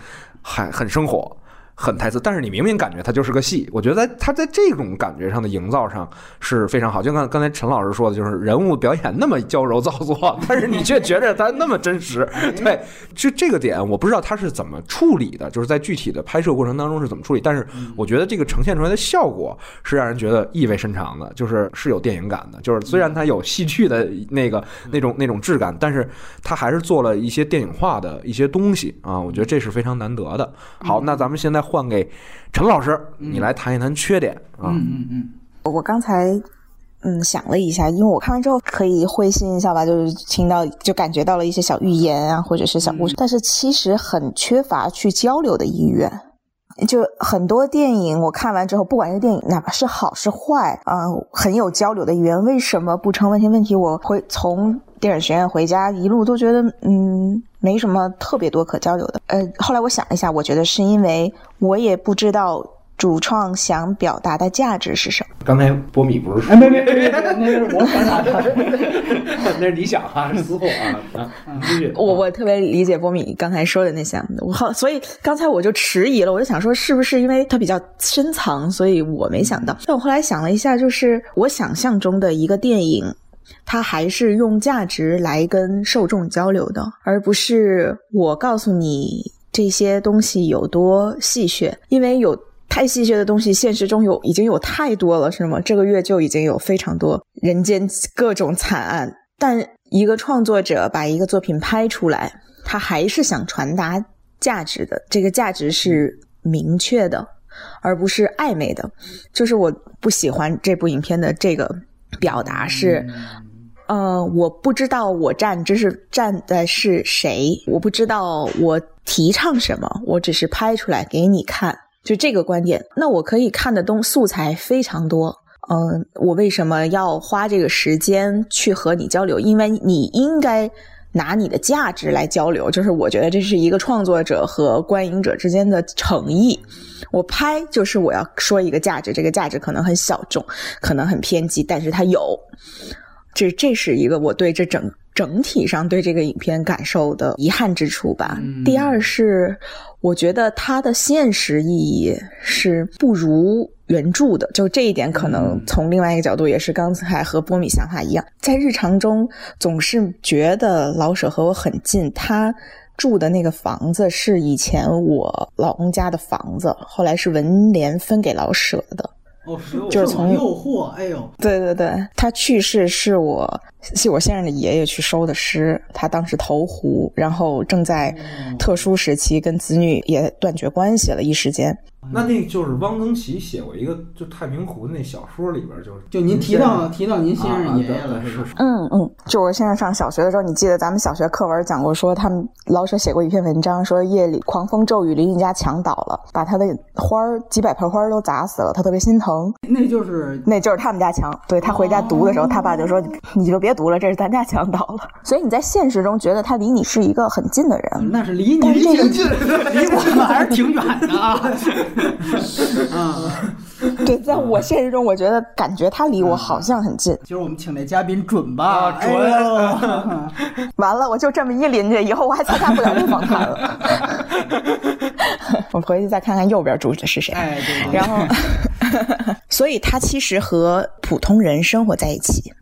还很生活。很台词，但是你明明感觉它就是个戏。我觉得他在这种感觉上的营造上是非常好。就像刚才陈老师说的，就是人物表演那么娇柔造作，但是你却觉得他那么真实。对，就这个点，我不知道他是怎么处理的，就是在具体的拍摄过程当中是怎么处理。但是我觉得这个呈现出来的效果是让人觉得意味深长的，就是是有电影感的。就是虽然它有戏剧的那个那种那种质感，但是它还是做了一些电影化的一些东西啊。我觉得这是非常难得的。好，那咱们现在。换给陈老师，你来谈一谈缺点啊。嗯嗯嗯，我刚才嗯想了一下，因为我看完之后可以会心一笑吧，就是听到就感觉到了一些小寓言啊，或者是小故事，但是其实很缺乏去交流的意愿。就很多电影我看完之后，不管这电影哪怕是好是坏啊、很有交流的意愿。为什么不成问题？问题我会从电影学院回家一路都觉得嗯没什么特别多可交流的。呃，后来我想了一下，我觉得是因为我也不知道主创想表达的价值是什么。刚才波米不是哎，没没 没没，那是我传达的。那是理想啊，是私货啊啊！我我特别理解波米刚才说的那些，我好，所以刚才我就迟疑了，我就想说是不是因为它比较深藏，所以我没想到。但我后来想了一下，就是我想象中的一个电影，它还是用价值来跟受众交流的，而不是我告诉你这些东西有多戏谑，因为有。太戏谑的东西，现实中有已经有太多了，是吗？这个月就已经有非常多人间各种惨案，但一个创作者把一个作品拍出来，他还是想传达价值的。这个价值是明确的，而不是暧昧的。就是我不喜欢这部影片的这个表达是，呃，我不知道我站这是站的是谁，我不知道我提倡什么，我只是拍出来给你看。就这个观点，那我可以看的东素材非常多。嗯，我为什么要花这个时间去和你交流？因为你应该拿你的价值来交流。就是我觉得这是一个创作者和观影者之间的诚意。我拍就是我要说一个价值，这个价值可能很小众，可能很偏激，但是它有。这这是一个我对这整整体上对这个影片感受的遗憾之处吧。第二是，我觉得它的现实意义是不如原著的，就这一点可能从另外一个角度也是刚才和波米想法一样，在日常中总是觉得老舍和我很近，他住的那个房子是以前我老公家的房子，后来是文联分给老舍的。哦，就是从诱惑，哎呦，对对对，他去世是我是我先生的爷爷去收的尸，他当时投湖，然后正在特殊时期，跟子女也断绝关系了，一时间。那那就是汪曾祺写过一个，就《太平湖》那小说里边，就是就您提到提到您先生爷爷了，啊是吧？嗯嗯，就我先生上小学的时候，你记得咱们小学课文讲过，说他们老舍写过一篇文章，说夜里狂风骤雨，邻居家墙倒了，把他的花儿几百盆花儿都砸死了，他特别心疼。那就是那就是他们家墙。对他回家读的时候，他爸就说：“你就别读了，这是咱家墙倒了。”所以你在现实中觉得他离你是一个很近的人，那是离你挺近，离我们还是挺远的啊。啊，对，在我现实中，我觉得感觉他离我好像很近。今儿我们请那嘉宾准吧？啊准 完了，我就这么一邻居，以后我还参加不了这访谈了。我回去再看看右边住的是谁。哎，对对对，然后，所以他其实和普通人生活在一起，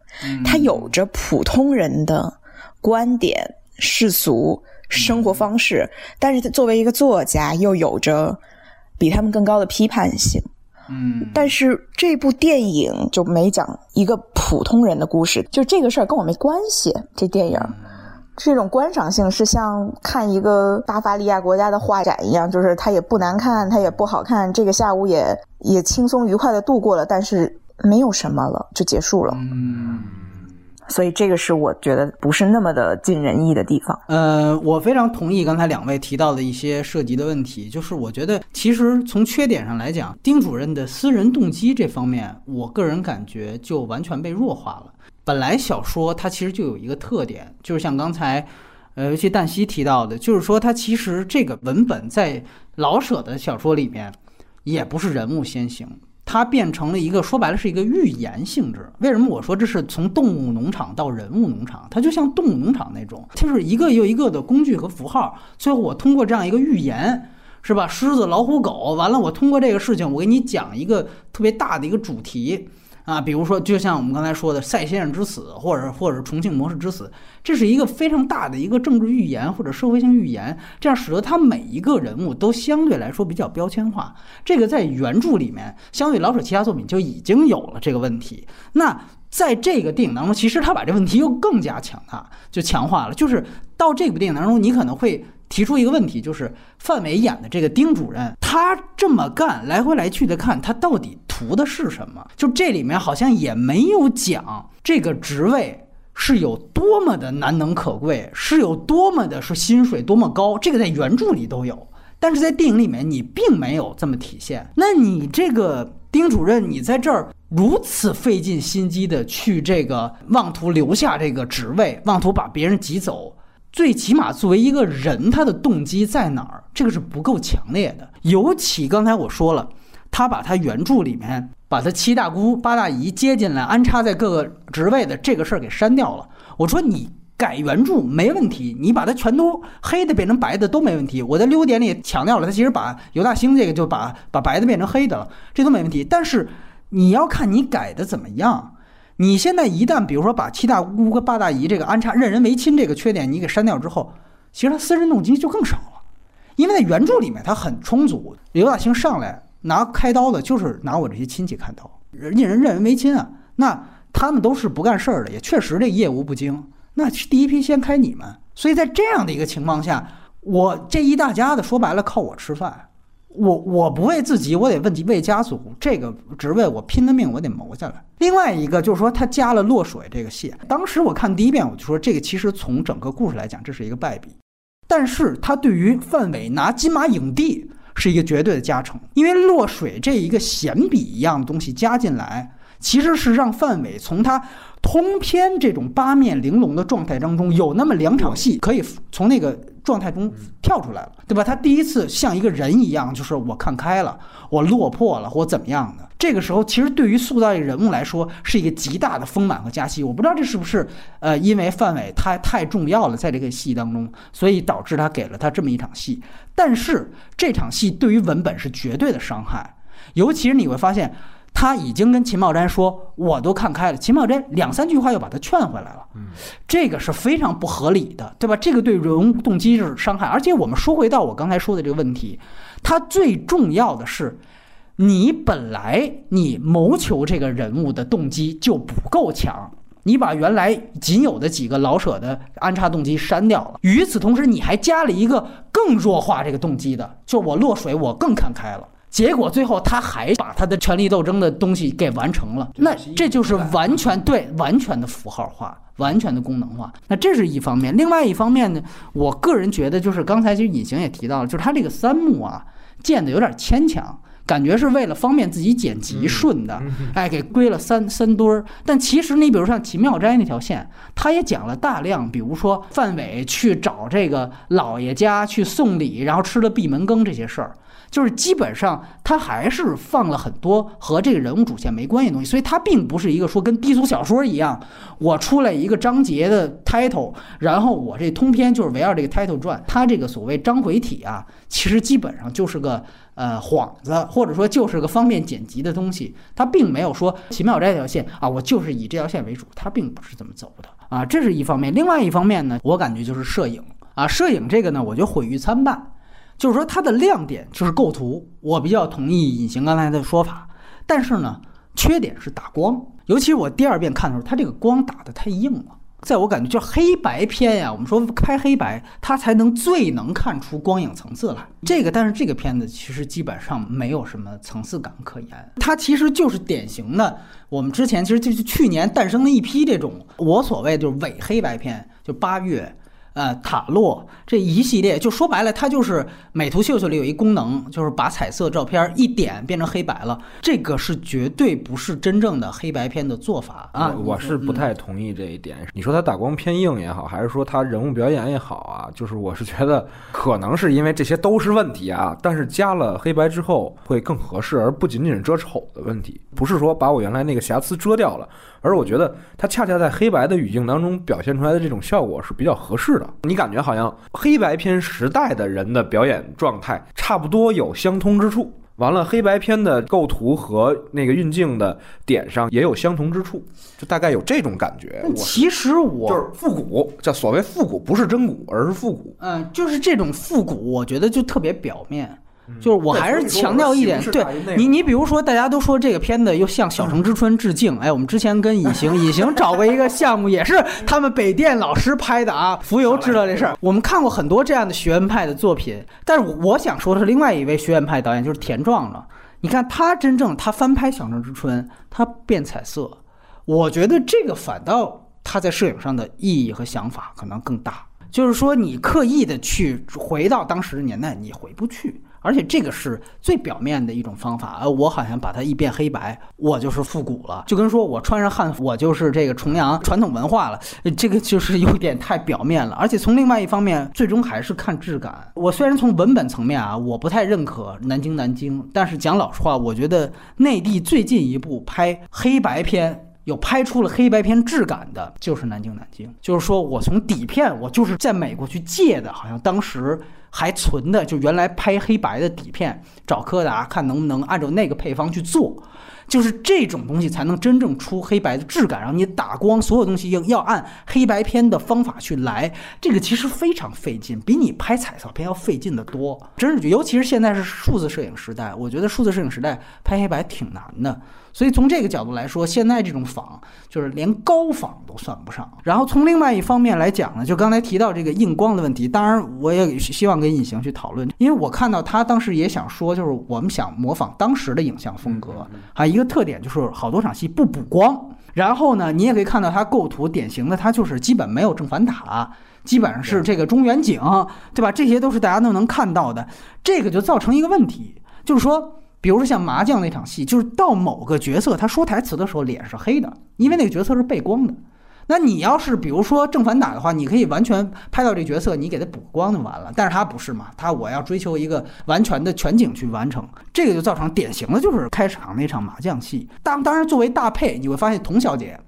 他有着普通人的观点、世俗生活方式，但是他作为一个作家，又有着比他们更高的批判性。嗯，但是这部电影就没讲一个普通人的故事，就这个事儿跟我没关系。这电影。这种观赏性是像看一个巴伐利亚国家的画展一样，就是它也不难看，它也不好看。这个下午也也轻松愉快的度过了，但是没有什么了，就结束了。嗯。所以这个是我觉得不是那么的尽人意的地方。呃，我非常同意刚才两位提到的一些涉及的问题，就是我觉得其实从缺点上来讲，丁主任的私人动机这方面，我个人感觉就完全被弱化了。本来小说它其实就有一个特点，就是像刚才，呃，尤其旦夕提到的，就是说它其实这个文本在老舍的小说里面，也不是人物先行。它变成了一个说白了是一个寓言性质。为什么我说这是从动物农场到人物农场？它就像动物农场那种，就是一个又一个的工具和符号，最后我通过这样一个寓言，是吧？狮子、老虎、狗，完了我通过这个事情，我给你讲一个特别大的一个主题。啊，比如说，就像我们刚才说的赛先生之死，或者或者重庆模式之死，这是一个非常大的一个政治预言或者社会性预言，这样使得他每一个人物都相对来说比较标签化。这个在原著里面，相对老舍其他作品就已经有了这个问题。那在这个电影当中，其实他把这问题又更加强大，就强化了。就是到这部电影当中，你可能会。提出一个问题，就是范伟演的这个丁主任，他这么干，来回来去的看，他到底图的是什么？就这里面好像也没有讲这个职位是有多么的难能可贵，是有多么的是薪水多么高，这个在原著里都有，但是在电影里面你并没有这么体现。那你这个丁主任，你在这儿如此费尽心机的去这个妄图留下这个职位，妄图把别人挤走。最起码作为一个人，他的动机在哪儿？这个是不够强烈的。尤其刚才我说了，他把他原著里面把他七大姑八大姨接进来，安插在各个职位的这个事儿给删掉了。我说你改原著没问题，你把它全都黑的变成白的都没问题。我在六点里强调了，他其实把尤大兴这个就把把白的变成黑的了，这都没问题。但是你要看你改的怎么样。你现在一旦比如说把七大姑和八大姨这个安插任人唯亲这个缺点你给删掉之后，其实他私人动机就更少了，因为在原著里面他很充足。刘大兴上来拿开刀的，就是拿我这些亲戚开刀，人家人任人唯亲啊，那他们都是不干事儿的，也确实这业务不精，那第一批先开你们。所以在这样的一个情况下，我这一大家子说白了靠我吃饭。我我不为自己，我得问为家族。这个职位我拼了命，我得谋下来。另外一个就是说，他加了落水这个戏。当时我看第一遍，我就说这个其实从整个故事来讲，这是一个败笔。但是他对于范伟拿金马影帝是一个绝对的加成，因为落水这一个闲笔一样的东西加进来，其实是让范伟从他通篇这种八面玲珑的状态当中，有那么两场戏可以从那个。状态中跳出来了，对吧？他第一次像一个人一样，就是我看开了，我落魄了，或怎么样的。这个时候，其实对于塑造一个人物来说，是一个极大的丰满和加戏。我不知道这是不是呃，因为范伟他太重要了，在这个戏当中，所以导致他给了他这么一场戏。但是这场戏对于文本是绝对的伤害，尤其是你会发现。他已经跟秦茂斋说，我都看开了。秦茂斋两三句话又把他劝回来了，这个是非常不合理的，对吧？这个对人物动机是伤害。而且我们说回到我刚才说的这个问题，他最重要的是，你本来你谋求这个人物的动机就不够强，你把原来仅有的几个老舍的安插动机删掉了，与此同时你还加了一个更弱化这个动机的，就我落水我更看开了。结果最后他还把他的权力斗争的东西给完成了，那这就是完全对完全的符号化，完全的功能化。那这是一方面，另外一方面呢，我个人觉得就是刚才其实隐形也提到了，就是他这个三幕啊建的有点牵强，感觉是为了方便自己剪辑顺的，哎，给归了三三堆儿。但其实你比如像秦妙斋那条线，他也讲了大量，比如说范伟去找这个老爷家去送礼，然后吃了闭门羹这些事儿。就是基本上他还是放了很多和这个人物主线没关系的东西，所以它并不是一个说跟低俗小说一样，我出来一个章节的 title，然后我这通篇就是围绕这个 title 转。它这个所谓章回体啊，其实基本上就是个呃幌子，或者说就是个方便剪辑的东西。它并没有说奇妙这条线啊，我就是以这条线为主，它并不是这么走的啊。这是一方面，另外一方面呢，我感觉就是摄影啊，摄影这个呢，我觉得毁誉参半。就是说，它的亮点就是构图，我比较同意隐形刚才的说法。但是呢，缺点是打光，尤其是我第二遍看的时候，它这个光打的太硬了。在我感觉，就黑白片呀，我们说开黑白，它才能最能看出光影层次来。这个，但是这个片子其实基本上没有什么层次感可言，它其实就是典型的我们之前其实就是去年诞生的一批这种我所谓就是伪黑白片，就八月。呃，塔洛这一系列，就说白了，它就是美图秀秀里有一功能，就是把彩色照片一点变成黑白了。这个是绝对不是真正的黑白片的做法啊！我是不太同意这一点。你说它打光偏硬也好，还是说它人物表演也好啊，就是我是觉得可能是因为这些都是问题啊。但是加了黑白之后会更合适，而不仅仅是遮丑的问题，不是说把我原来那个瑕疵遮掉了。而我觉得它恰恰在黑白的语境当中表现出来的这种效果是比较合适的。你感觉好像黑白片时代的人的表演状态差不多有相通之处，完了黑白片的构图和那个运镜的点上也有相同之处，就大概有这种感觉。其实我就是复古，叫所谓复古，不是真古，而是复古。嗯，就是这种复古，我觉得就特别表面。就是我还是强调一点，对你，你比如说，大家都说这个片子又向《小城之春》致敬，哎，我们之前跟隐形 隐形找过一个项目，也是他们北电老师拍的啊，浮游知道这事儿。我们看过很多这样的学院派的作品，但是我想说的是，另外一位学院派导演就是田壮了。你看他真正他翻拍《小城之春》，他变彩色，我觉得这个反倒他在摄影上的意义和想法可能更大。就是说，你刻意的去回到当时的年代，你回不去。而且这个是最表面的一种方法，呃，我好像把它一变黑白，我就是复古了，就跟说我穿上汉服，我就是这个重阳传统文化了，这个就是有点太表面了。而且从另外一方面，最终还是看质感。我虽然从文本层面啊，我不太认可南京南京，但是讲老实话，我觉得内地最近一部拍黑白片。有拍出了黑白片质感的，就是《南京南京》，就是说我从底片，我就是在美国去借的，好像当时还存的，就原来拍黑白的底片，找柯达看能不能按照那个配方去做，就是这种东西才能真正出黑白的质感。然后你打光，所有东西要要按黑白片的方法去来，这个其实非常费劲，比你拍彩色片要费劲的多。真是，尤其是现在是数字摄影时代，我觉得数字摄影时代拍黑白挺难的。所以从这个角度来说，现在这种仿就是连高仿都算不上。然后从另外一方面来讲呢，就刚才提到这个硬光的问题，当然我也希望跟隐形去讨论，因为我看到他当时也想说，就是我们想模仿当时的影像风格，还有一个特点就是好多场戏不补光。然后呢，你也可以看到它构图典型的，它就是基本没有正反打，基本上是这个中远景，对吧？这些都是大家都能看到的。这个就造成一个问题，就是说。比如说像麻将那场戏，就是到某个角色他说台词的时候脸是黑的，因为那个角色是背光的。那你要是比如说正反打的话，你可以完全拍到这角色，你给他补光就完了。但是他不是嘛，他我要追求一个完全的全景去完成，这个就造成典型的就是开场那场麻将戏。当当然作为大配，你会发现童小姐，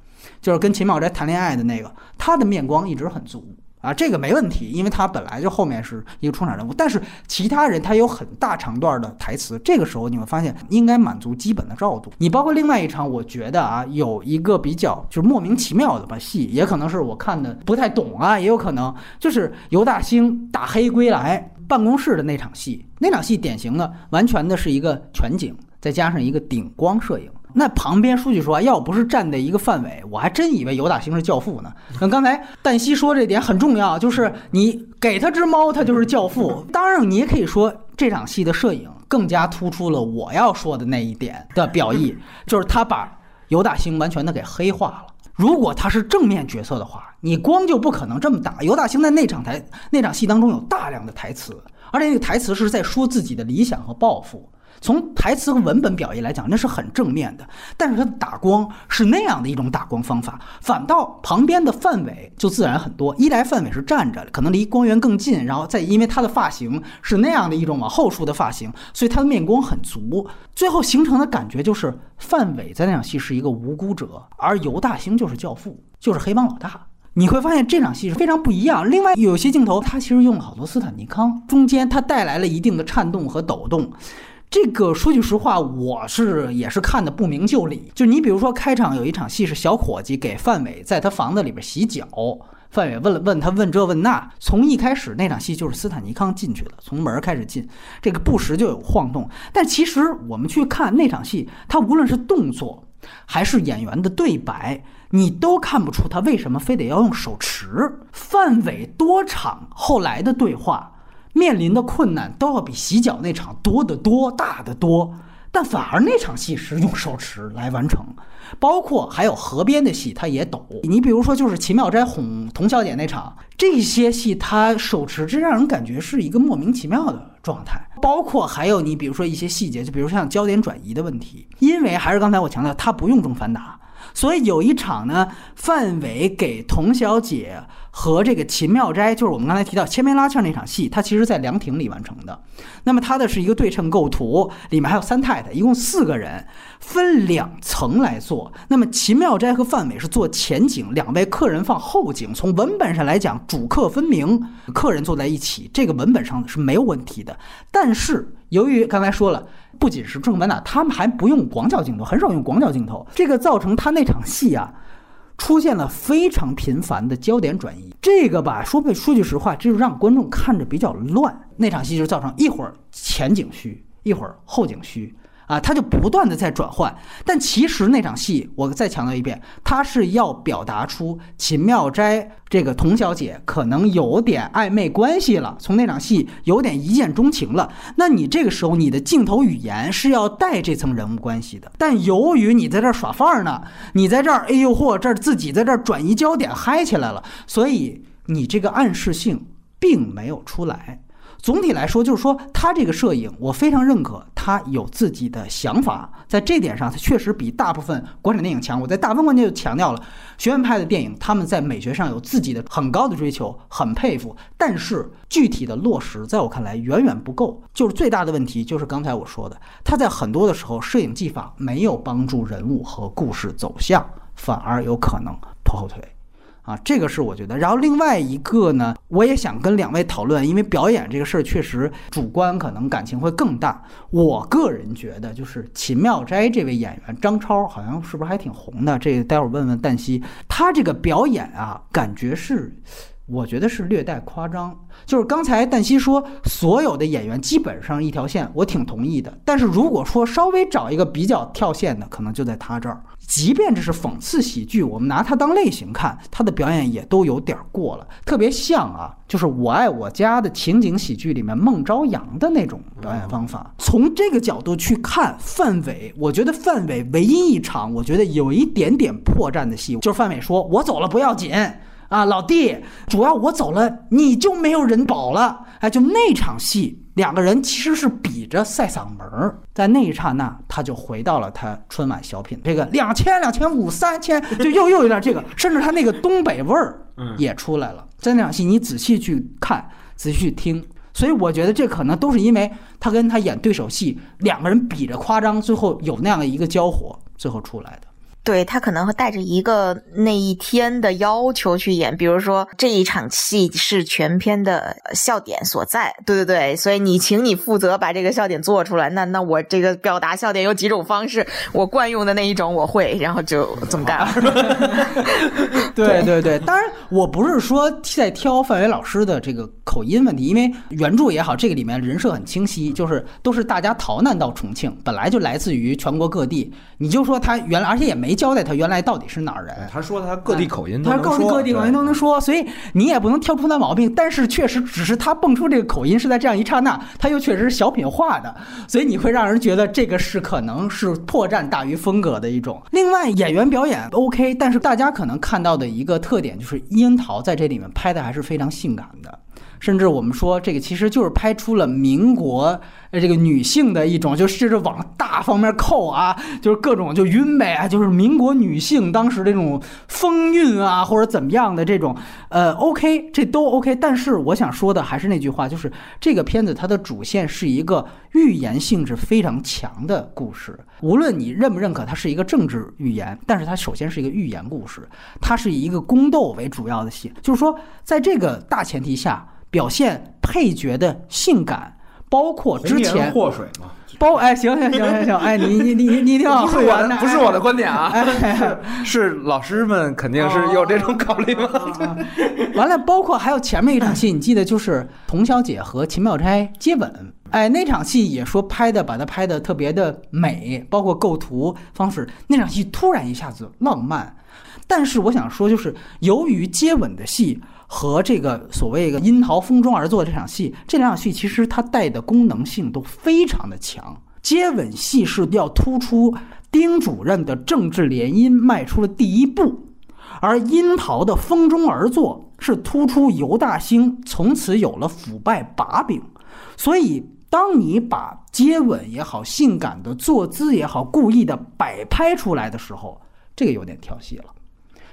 就是跟秦宝斋谈恋爱的那个，她的面光一直很足。啊，这个没问题，因为他本来就后面是一个出场人物，但是其他人他有很大长段的台词，这个时候你会发现应该满足基本的照度。你包括另外一场，我觉得啊，有一个比较就是莫名其妙的吧戏，也可能是我看的不太懂啊，也有可能就是尤大兴打黑归来办公室的那场戏，那场戏典型的完全的是一个全景，再加上一个顶光摄影。那旁边说句实话，要不是站在一个范围，我还真以为尤大兴是教父呢。跟刚才旦夕说这点很重要，就是你给他只猫，他就是教父。当然，你也可以说这场戏的摄影更加突出了我要说的那一点的表意，就是他把尤大兴完全的给黑化了。如果他是正面角色的话，你光就不可能这么打。尤大兴在那场台那场戏当中有大量的台词，而且那个台词是在说自己的理想和抱负。从台词和文本表意来讲，那是很正面的。但是他的打光是那样的一种打光方法，反倒旁边的范伟就自然很多。一来范伟是站着，可能离光源更近，然后再因为他的发型是那样的一种往后梳的发型，所以他的面光很足。最后形成的感觉就是范伟在那场戏是一个无辜者，而尤大兴就是教父，就是黑帮老大。你会发现这场戏是非常不一样。另外有些镜头，他其实用了好多斯坦尼康，中间他带来了一定的颤动和抖动。这个说句实话，我是也是看的不明就里。就你比如说开场有一场戏是小伙计给范伟在他房子里边洗脚，范伟问了问他问这问那，从一开始那场戏就是斯坦尼康进去的，从门开始进，这个不时就有晃动。但其实我们去看那场戏，他无论是动作还是演员的对白，你都看不出他为什么非得要用手持。范伟多场后来的对话。面临的困难都要比洗脚那场多得多、大得多，但反而那场戏是用手持来完成，包括还有河边的戏，他也抖。你比如说，就是秦妙斋哄童小姐那场，这些戏他手持，这让人感觉是一个莫名其妙的状态。包括还有你比如说一些细节，就比如像焦点转移的问题，因为还是刚才我强调，他不用正反打。所以有一场呢，范伟给童小姐和这个秦妙斋，就是我们刚才提到牵梅拉纤那场戏，它其实在凉亭里完成的。那么它的是一个对称构图，里面还有三太太，一共四个人，分两层来做。那么秦妙斋和范伟是做前景，两位客人放后景。从文本上来讲，主客分明，客人坐在一起，这个文本上是没有问题的。但是由于刚才说了。不仅是正版打，他们还不用广角镜头，很少用广角镜头，这个造成他那场戏啊，出现了非常频繁的焦点转移。这个吧，说句说句实话，这就让观众看着比较乱。那场戏就造成一会儿前景虚，一会儿后景虚。啊，他就不断的在转换，但其实那场戏，我再强调一遍，他是要表达出秦妙斋这个童小姐可能有点暧昧关系了，从那场戏有点一见钟情了。那你这个时候你的镜头语言是要带这层人物关系的，但由于你在这儿耍范儿呢，你在这儿，哎呦嚯，这儿自己在这儿转移焦点嗨起来了，所以你这个暗示性并没有出来。总体来说，就是说他这个摄影，我非常认可，他有自己的想法，在这点上，他确实比大部分国产电影强。我在大部分关键就强调了，学院派的电影，他们在美学上有自己的很高的追求，很佩服。但是具体的落实，在我看来远远不够。就是最大的问题，就是刚才我说的，他在很多的时候，摄影技法没有帮助人物和故事走向，反而有可能拖后腿。啊，这个是我觉得。然后另外一个呢，我也想跟两位讨论，因为表演这个事儿确实主观可能感情会更大。我个人觉得，就是秦妙斋这位演员张超，好像是不是还挺红的？这待会儿问问旦夕，他这个表演啊，感觉是。我觉得是略带夸张，就是刚才旦夕说所有的演员基本上一条线，我挺同意的。但是如果说稍微找一个比较跳线的，可能就在他这儿。即便这是讽刺喜剧，我们拿它当类型看，它的表演也都有点过了，特别像啊，就是《我爱我家》的情景喜剧里面孟朝阳的那种表演方法。从这个角度去看范伟，我觉得范伟唯一一场我觉得有一点点破绽的戏，就是范伟说：“我走了不要紧。”啊，老弟，主要我走了，你就没有人保了。哎，就那场戏，两个人其实是比着赛嗓门儿，在那一刹那，他就回到了他春晚小品这个两千、两千五、三千，就又又有点这个，甚至他那个东北味儿也出来了。在那场戏，你仔细去看，仔细去听，所以我觉得这可能都是因为他跟他演对手戏，两个人比着夸张，最后有那样的一个交火，最后出来的。对他可能会带着一个那一天的要求去演，比如说这一场戏是全片的笑点所在，对对对，所以你请你负责把这个笑点做出来。那那我这个表达笑点有几种方式，我惯用的那一种我会，然后就这么干。对对对，当然我不是说在挑范伟老师的这个口音问题，因为原著也好，这个里面人设很清晰，就是都是大家逃难到重庆，本来就来自于全国各地，你就说他原来而且也没。交代他原来到底是哪儿人？他说他各地口音，他各地各地口音都能说，所以你也不能挑出他毛病。但是确实，只是他蹦出这个口音是在这样一刹那，他又确实是小品化的，所以你会让人觉得这个是可能是破绽大于风格的一种。另外，演员表演 OK，但是大家可能看到的一个特点就是樱桃在这里面拍的还是非常性感的。甚至我们说，这个其实就是拍出了民国呃这个女性的一种，就是往大方面扣啊，就是各种就晕呗啊，就是民国女性当时这种风韵啊，或者怎么样的这种，呃，OK，这都 OK。但是我想说的还是那句话，就是这个片子它的主线是一个寓言性质非常强的故事，无论你认不认可它是一个政治寓言，但是它首先是一个寓言故事，它是以一个宫斗为主要的戏，就是说在这个大前提下。表现配角的性感，包括之前祸水嘛，包哎行行行行行哎你你你你挺好，不是我的不是我的观点啊，是老师们肯定是有这种考虑嘛。完了，包括还有前面一场戏，你记得就是童小姐和秦妙斋接吻，哎那场戏也说拍的把它拍的特别的美，包括构图方式，那场戏突然一下子浪漫。但是我想说，就是由于接吻的戏。和这个所谓一个樱桃风中而作这场戏，这两场戏其实它带的功能性都非常的强。接吻戏是要突出丁主任的政治联姻迈出了第一步，而樱桃的风中而作是突出尤大兴从此有了腐败把柄。所以，当你把接吻也好、性感的坐姿也好、故意的摆拍出来的时候，这个有点跳戏了。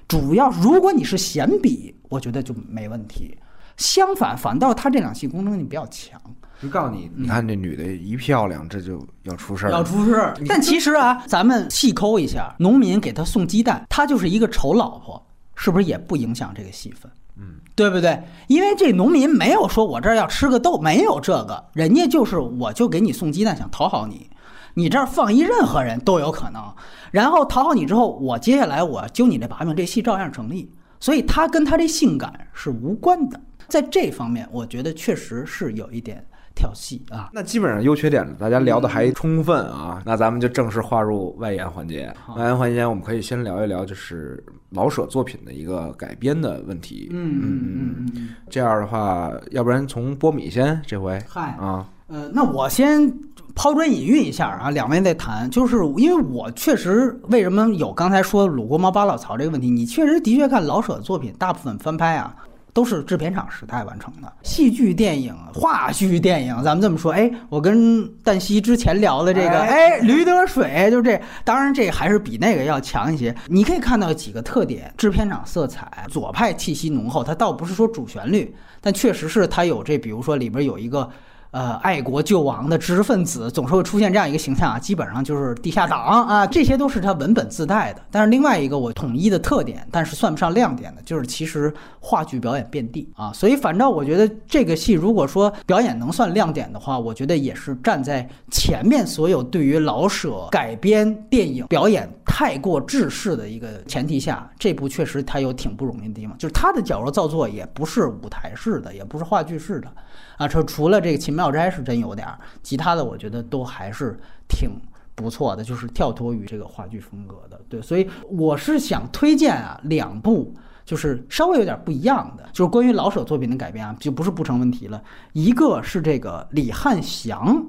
主要，如果你是闲笔，我觉得就没问题。相反，反倒他这两戏功能性比较强。就告诉你，你看这女的一漂亮，这就要出事儿，要出事儿。但其实啊，咱们细抠一下，农民给他送鸡蛋，他就是一个丑老婆，是不是也不影响这个戏份？嗯，对不对？因为这农民没有说我这儿要吃个豆，没有这个，人家就是我就给你送鸡蛋，想讨好你。你这儿放一任何人都有可能。然后讨好你之后，我接下来我揪你这把柄，这戏照样成立。所以他跟他这性感是无关的，在这方面，我觉得确实是有一点跳戏啊。那基本上优缺点大家聊的还充分啊，那咱们就正式划入外延环节。外延环节我们可以先聊一聊，就是老舍作品的一个改编的问题。嗯嗯嗯嗯，这样的话，要不然从波米先这回。嗨啊，呃，那我先。抛砖引玉一下啊，两位在谈，就是因为我确实为什么有刚才说鲁国猫八老曹这个问题，你确实的确看老舍的作品，大部分翻拍啊都是制片厂时代完成的，戏剧电影、话剧电影，咱们这么说，哎，我跟旦夕之前聊的这个，哎，驴得水，就这，当然这还是比那个要强一些。你可以看到几个特点，制片厂色彩，左派气息浓厚，它倒不是说主旋律，但确实是它有这，比如说里边有一个。呃，爱国救亡的知识分子总是会出现这样一个形象啊，基本上就是地下党啊，这些都是他文本自带的。但是另外一个我统一的特点，但是算不上亮点的，就是其实话剧表演遍地啊。所以反正我觉得这个戏如果说表演能算亮点的话，我觉得也是站在前面所有对于老舍改编电影表演太过制式的一个前提下，这部确实它有挺不容易的地方，就是它的矫揉造作也不是舞台式的，也不是话剧式的。啊，这除了这个《秦妙斋》是真有点儿，其他的我觉得都还是挺不错的，就是跳脱于这个话剧风格的。对，所以我是想推荐啊两部，就是稍微有点不一样的，就是关于老舍作品的改编啊，就不是不成问题了。一个是这个李汉祥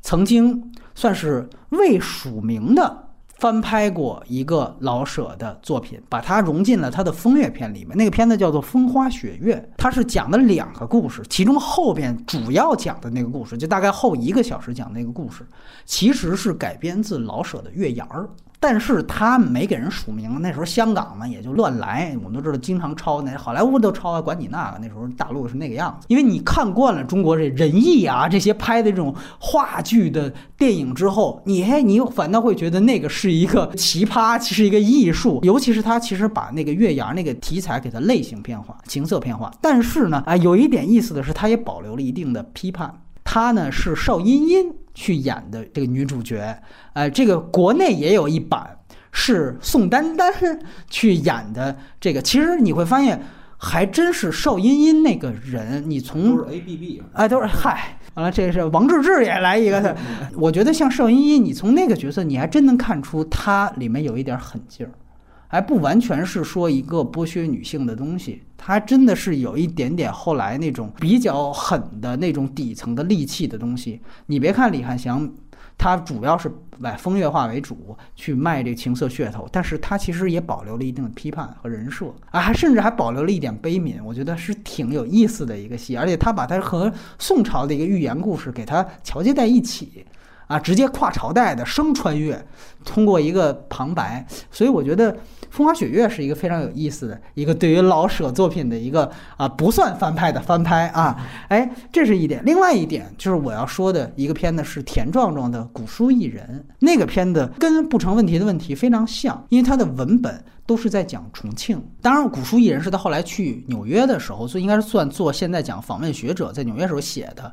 曾经算是未署名的。翻拍过一个老舍的作品，把它融进了他的风月片里面。那个片子叫做《风花雪月》，它是讲的两个故事，其中后边主要讲的那个故事，就大概后一个小时讲那个故事，其实是改编自老舍的《月牙儿》。但是他没给人署名，那时候香港嘛也就乱来，我们都知道经常抄，那好莱坞都抄啊，管你那个。那时候大陆是那个样子，因为你看惯了中国这仁义啊这些拍的这种话剧的电影之后，你嘿你反倒会觉得那个是一个奇葩，其实一个艺术。尤其是他其实把那个月牙那个题材给它类型片化、情色片化。但是呢，啊有一点意思的是，他也保留了一定的批判。他呢是邵音音去演的这个女主角，呃，这个国内也有一版是宋丹丹去演的。这个其实你会发现，还真是邵音音那个人。你从都是 A B B，哎，都是嗨，完了，这是王治郅也来一个。我觉得像邵音音，你从那个角色，你还真能看出他里面有一点狠劲儿。还不完全是说一个剥削女性的东西，它真的是有一点点后来那种比较狠的那种底层的戾气的东西。你别看李汉祥，他主要是以风月画为主去卖这个情色噱头，但是他其实也保留了一定的批判和人设啊，还甚至还保留了一点悲悯。我觉得是挺有意思的一个戏，而且他把它和宋朝的一个寓言故事给它桥接在一起。啊，直接跨朝代的生穿越，通过一个旁白，所以我觉得《风花雪月》是一个非常有意思的一个对于老舍作品的一个啊不算翻拍的翻拍啊，哎，这是一点。另外一点就是我要说的一个片子是田壮壮的《古书艺人》，那个片子跟不成问题的问题非常像，因为它的文本都是在讲重庆。当然，《古书艺人》是他后来去纽约的时候，所以应该是算做现在讲访问学者在纽约时候写的。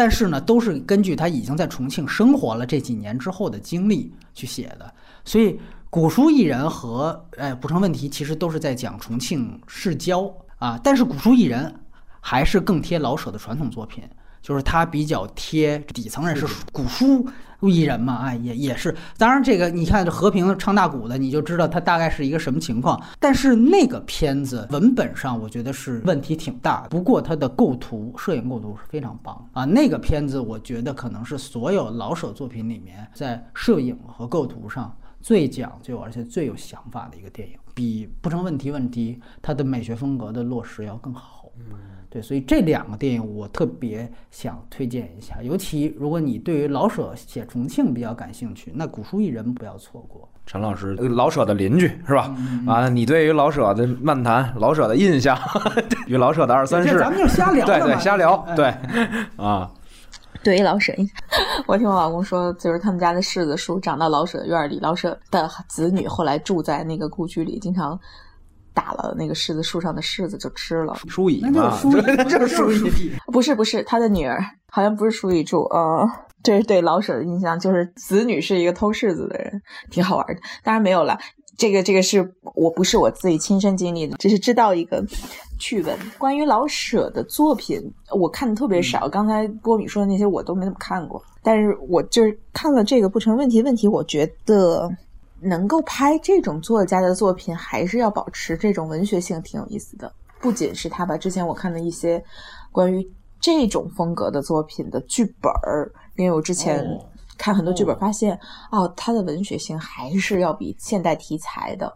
但是呢，都是根据他已经在重庆生活了这几年之后的经历去写的，所以古书艺人和哎不成问题，其实都是在讲重庆市郊啊。但是古书艺人还是更贴老舍的传统作品。就是他比较贴底层人，是古书艺人嘛？哎，也也是。当然，这个你看这和平唱大鼓的，你就知道他大概是一个什么情况。但是那个片子文本上，我觉得是问题挺大。不过它的构图、摄影构图是非常棒啊。那个片子，我觉得可能是所有老舍作品里面，在摄影和构图上最讲究，而且最有想法的一个电影，比不成问题问题它的美学风格的落实要更好。对，所以这两个电影我特别想推荐一下，尤其如果你对于老舍写重庆比较感兴趣，那古书一人不要错过。陈老师，老舍的邻居是吧？啊，你对于老舍的漫谈、老舍的印象 与老舍的二三事，咱们就瞎聊，对对，瞎聊，对啊。对于老舍，我听我老公说，就是他们家的柿子树长到老舍院里，老舍的子女后来住在那个故居里，经常。打了那个柿子树上的柿子就吃了，舒乙嘛，就是舒乙，就是舒乙，不是不是他的女儿，好像不是舒乙住，呃，这是对老舍的印象，就是子女是一个偷柿子的人，挺好玩的。当然没有了，这个这个是我不是我自己亲身经历的，只是知道一个趣闻。关于老舍的作品，我看的特别少。刚才波米说的那些我都没怎么看过，但是我就是看了这个不成问题。问题我觉得能够拍这种作家的作品，还是要保持这种文学性，挺有意思的。不仅是他把之前我看的一些关于这种风格的作品的剧本儿。因为我之前看很多剧本，发现哦，他的文学性还是要比现代题材的，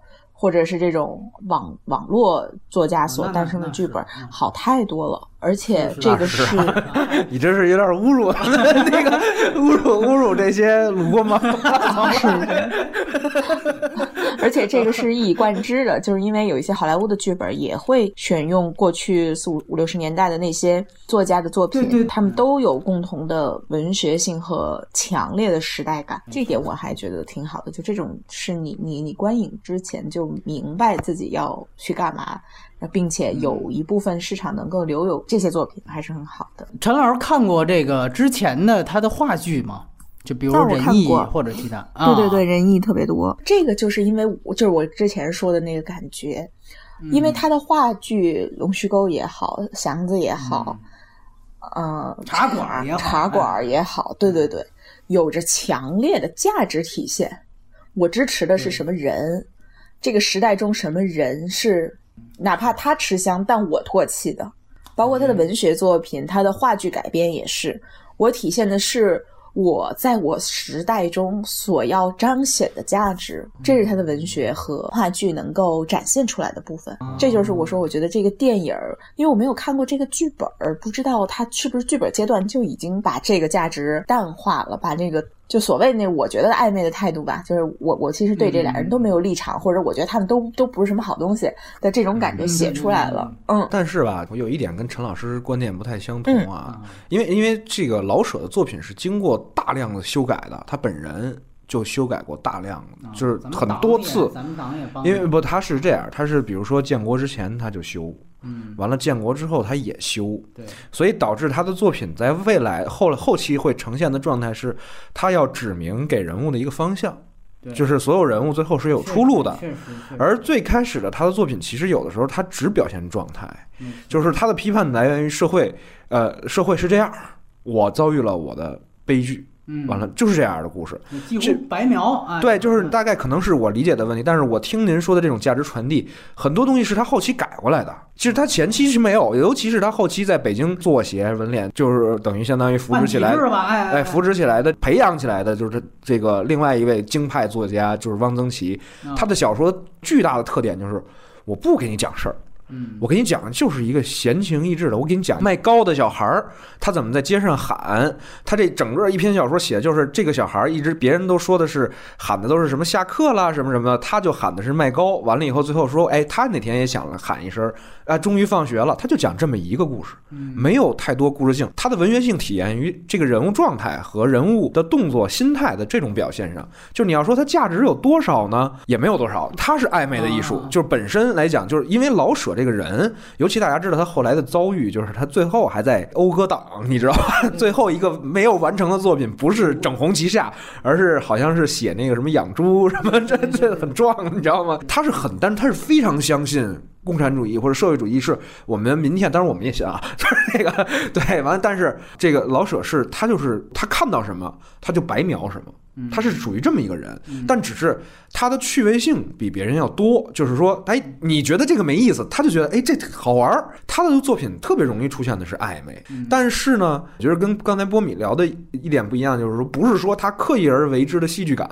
或者是这种网网络作家所诞生的剧本好太多了。而且这个是，你这是有点侮辱 那个侮辱侮辱这些鲁国吗？是。而且这个是一以贯之的，就是因为有一些好莱坞的剧本也会选用过去四五五六十年代的那些作家的作品，他们都有共同的文学性和强烈的时代感，这点我还觉得挺好的。就这种是你你你观影之前就明白自己要去干嘛。并且有一部分市场能够留有这些作品，还是很好的。陈老师看过这个之前的他的话剧吗？就比如仁义或者其他？对对对，仁义特别多。这个就是因为就是我之前说的那个感觉，因为他的话剧《龙须沟》也好，《祥子》也好，嗯，茶馆也好，茶馆也好，对对对，有着强烈的价值体现。我支持的是什么人？这个时代中什么人是？哪怕他吃香，但我唾弃的，包括他的文学作品，他的话剧改编也是，我体现的是。我在我时代中所要彰显的价值，这是他的文学和话剧能够展现出来的部分。这就是我说，我觉得这个电影儿，因为我没有看过这个剧本儿，不知道他是不是剧本阶段就已经把这个价值淡化了，把这个就所谓那我觉得暧昧的态度吧，就是我我其实对这俩人都没有立场，或者我觉得他们都都不是什么好东西的这种感觉写出来了。嗯，但是吧，我有一点跟陈老师观点不太相同啊，因为因为这个老舍的作品是经过。大量的修改的，他本人就修改过大量，就是很多次。咱们党也帮。因为不，他是这样，他是比如说建国之前他就修，嗯，完了建国之后他也修，对，所以导致他的作品在未来后后期会呈现的状态是，他要指明给人物的一个方向，就是所有人物最后是有出路的。而最开始的他的作品，其实有的时候他只表现状态，就是他的批判来源于社会，呃，社会是这样，我遭遇了我的悲剧。嗯，完了就是这样的故事，几乎白描啊。对，就是大概可能是我理解的问题，但是我听您说的这种价值传递，很多东西是他后期改过来的。其实他前期是没有，尤其是他后期在北京做鞋文联，就是等于相当于扶持起来，哎，扶持起来的，培养起来的，就是这个另外一位京派作家，就是汪曾祺。他的小说巨大的特点就是，我不给你讲事儿。嗯，我跟你讲，就是一个闲情逸致的。我给你讲卖糕的小孩儿，他怎么在街上喊。他这整个一篇小说写的就是这个小孩儿，一直别人都说的是喊的都是什么下课啦什么什么的，他就喊的是卖糕。完了以后，最后说，哎，他那天也想了喊一声，啊，终于放学了。他就讲这么一个故事，没有太多故事性。他的文学性体现于这个人物状态和人物的动作、心态的这种表现上。就你要说它价值有多少呢？也没有多少。它是暧昧的艺术，就是本身来讲，就是因为老舍。这这个人，尤其大家知道他后来的遭遇，就是他最后还在讴歌党，你知道吧？最后一个没有完成的作品，不是整红旗下，而是好像是写那个什么养猪什么，这这很壮，你知道吗？他是很，但是他是非常相信共产主义或者社会主义是我们明天，当然我们也信啊，就是那个对，完了，但是这个老舍是，他就是他看到什么，他就白描什么。他是属于这么一个人，但只是他的趣味性比别人要多。就是说，哎，你觉得这个没意思，他就觉得哎这好玩儿。他的作品特别容易出现的是暧昧，但是呢，我觉得跟刚才波米聊的一点不一样，就是说不是说他刻意而为之的戏剧感。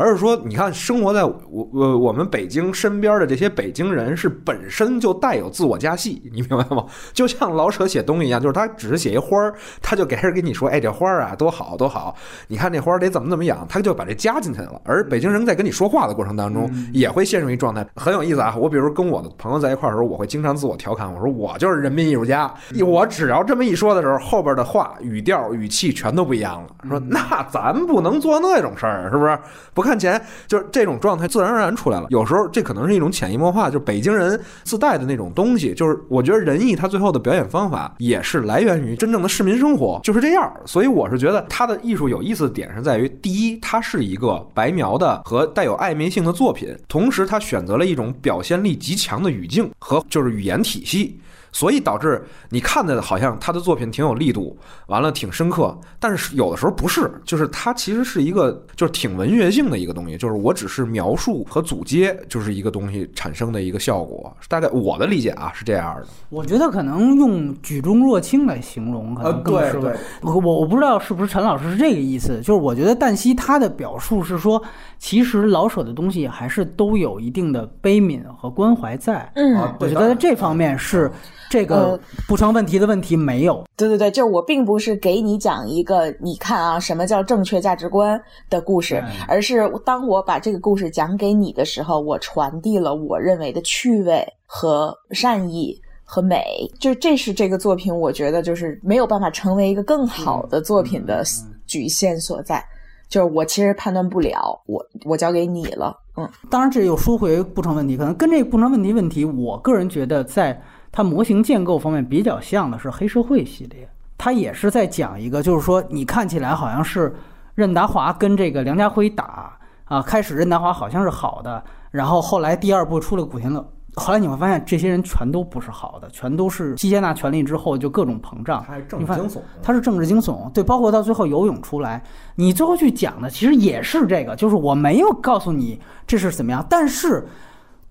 而是说，你看，生活在我我我们北京身边的这些北京人，是本身就带有自我加戏，你明白吗？就像老舍写东西一样，就是他只是写一花儿，他就给人给你说，哎，这花儿啊多好多好，你看这花儿得怎么怎么养，他就把这加进去了。而北京人在跟你说话的过程当中，也会陷入一状态，很有意思啊。我比如跟我的朋友在一块儿的时候，我会经常自我调侃，我说我就是人民艺术家。我只要这么一说的时候，后边的话语调、语气全都不一样了。说那咱不能做那种事儿，是不是？不看钱，就是这种状态自然而然出来了。有时候这可能是一种潜移默化，就是北京人自带的那种东西。就是我觉得仁义他最后的表演方法也是来源于真正的市民生活，就是这样。所以我是觉得他的艺术有意思的点是在于，第一，它是一个白描的和带有暧昧性的作品，同时他选择了一种表现力极强的语境和就是语言体系。所以导致你看的好像他的作品挺有力度，完了挺深刻，但是有的时候不是，就是它其实是一个就是挺文学性的一个东西，就是我只是描述和组接，就是一个东西产生的一个效果。大概我的理解啊是这样的。我觉得可能用举重若轻来形容可能更适合。我我不知道是不是陈老师是这个意思，就是我觉得旦夕他的表述是说，其实老舍的东西还是都有一定的悲悯和关怀在。嗯，我觉得在这方面是。这个不成问题的问题没有，对对对，就我并不是给你讲一个你看啊什么叫正确价值观的故事，而是当我把这个故事讲给你的时候，我传递了我认为的趣味和善意和美，就这是这个作品，我觉得就是没有办法成为一个更好的作品的局限所在，就是我其实判断不了，我我交给你了，嗯，当然这又说回不成问题，可能跟这个不成问题问题，我个人觉得在。它模型建构方面比较像的是黑社会系列，它也是在讲一个，就是说你看起来好像是任达华跟这个梁家辉打啊，开始任达华好像是好的，然后后来第二部出了古天乐，后来你会发现这些人全都不是好的，全都是接纳权力之后就各种膨胀。他是政治惊悚，他是政治惊悚，对，包括到最后游泳出来，你最后去讲的其实也是这个，就是我没有告诉你这是怎么样，但是。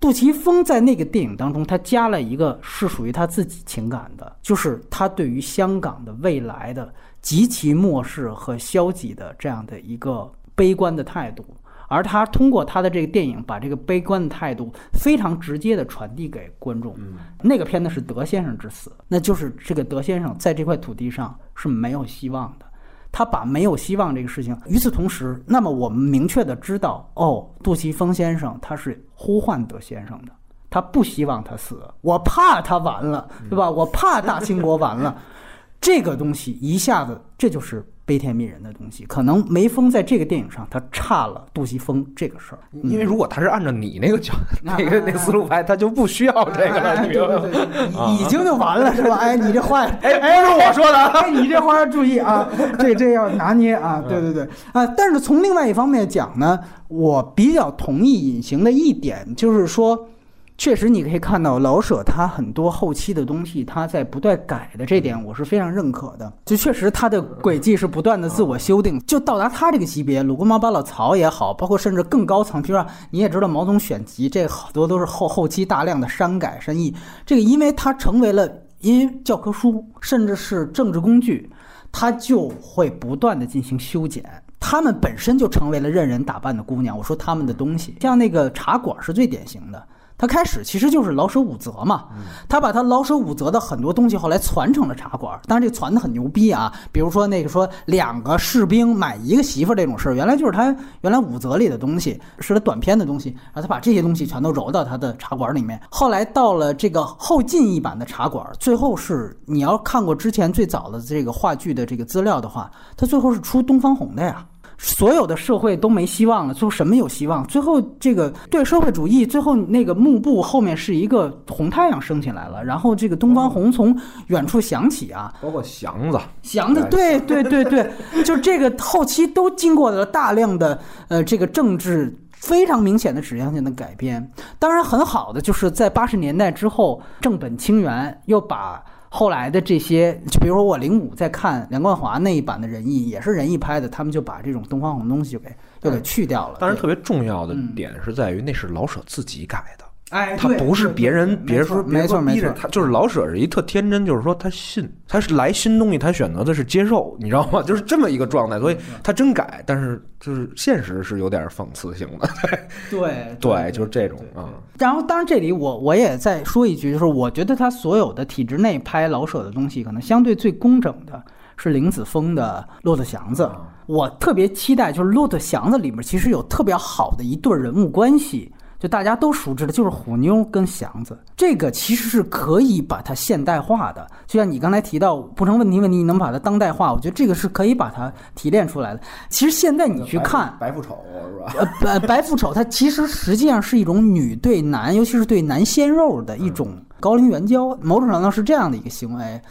杜琪峰在那个电影当中，他加了一个是属于他自己情感的，就是他对于香港的未来的极其漠视和消极的这样的一个悲观的态度，而他通过他的这个电影，把这个悲观的态度非常直接的传递给观众。那个片子是德先生之死，那就是这个德先生在这块土地上是没有希望的。他把没有希望这个事情，与此同时，那么我们明确的知道，哦，杜琪峰先生他是呼唤德先生的，他不希望他死，我怕他完了，对吧？我怕大清国完了，这个东西一下子，这就是。悲天悯人的东西，可能梅峰在这个电影上他差了杜琪峰这个事儿，因为如果他是按照你那个角那个那思路拍，他就不需要这个了，对对对，已经就完了是吧？哎，你这话，哎，不是我说的，哎，你这话要注意啊，这这要拿捏啊，对对对啊。但是从另外一方面讲呢，我比较同意隐形的一点，就是说。确实，你可以看到老舍他很多后期的东西，他在不断改的这点，我是非常认可的。就确实他的轨迹是不断的自我修订，就到达他这个级别，鲁国毛把老曹也好，包括甚至更高层，比如说你也知道毛总选集，这好多都是后后期大量的删改删译。这个因为他成为了因教科书，甚至是政治工具，他就会不断的进行修剪。他们本身就成为了任人打扮的姑娘。我说他们的东西，像那个茶馆是最典型的。他开始其实就是老舍五则嘛，他把他老舍五则的很多东西后来传成了茶馆，当然这传的很牛逼啊，比如说那个说两个士兵买一个媳妇这种事儿，原来就是他原来五则里的东西，是他短篇的东西，然后他把这些东西全都揉到他的茶馆里面。后来到了这个后进一版的茶馆，最后是你要看过之前最早的这个话剧的这个资料的话，他最后是出东方红的呀。所有的社会都没希望了，最后什么有希望？最后这个对社会主义，最后那个幕布后面是一个红太阳升起来了，然后这个东方红从远处响起啊，包括祥子，祥子，对对对对，就这个后期都经过了大量的呃这个政治非常明显的指向性的改编。当然很好的就是在八十年代之后，正本清源又把。后来的这些，就比如说我零五在看梁冠华那一版的仁义，也是仁义拍的，他们就把这种东方红东西就给就给去掉了。当然，特别重要的点是在于那是老舍自己改的。哎，他不是别人，别人说没错没错，他就是老舍是一特天真，就是说他信，他是来新东西，他选择的是接受，你知道吗？就是这么一个状态，所以他真改，但是就是现实是有点讽刺性的，对对，就是这种啊。然后当然这里我我也再说一句，就是我觉得他所有的体制内拍老舍的东西，可能相对最工整的。是林子峰的《骆驼祥子》，我特别期待，就是《骆驼祥子》里面其实有特别好的一对人物关系。就大家都熟知的，就是虎妞跟祥子，这个其实是可以把它现代化的。就像你刚才提到不成问题问题，你能把它当代化，我觉得这个是可以把它提炼出来的。其实现在你去看白富丑是吧？呃，白白富丑，它其实实际上是一种女对男，尤其是对男鲜肉的一种高龄援交，某种程度上是这样的一个行为。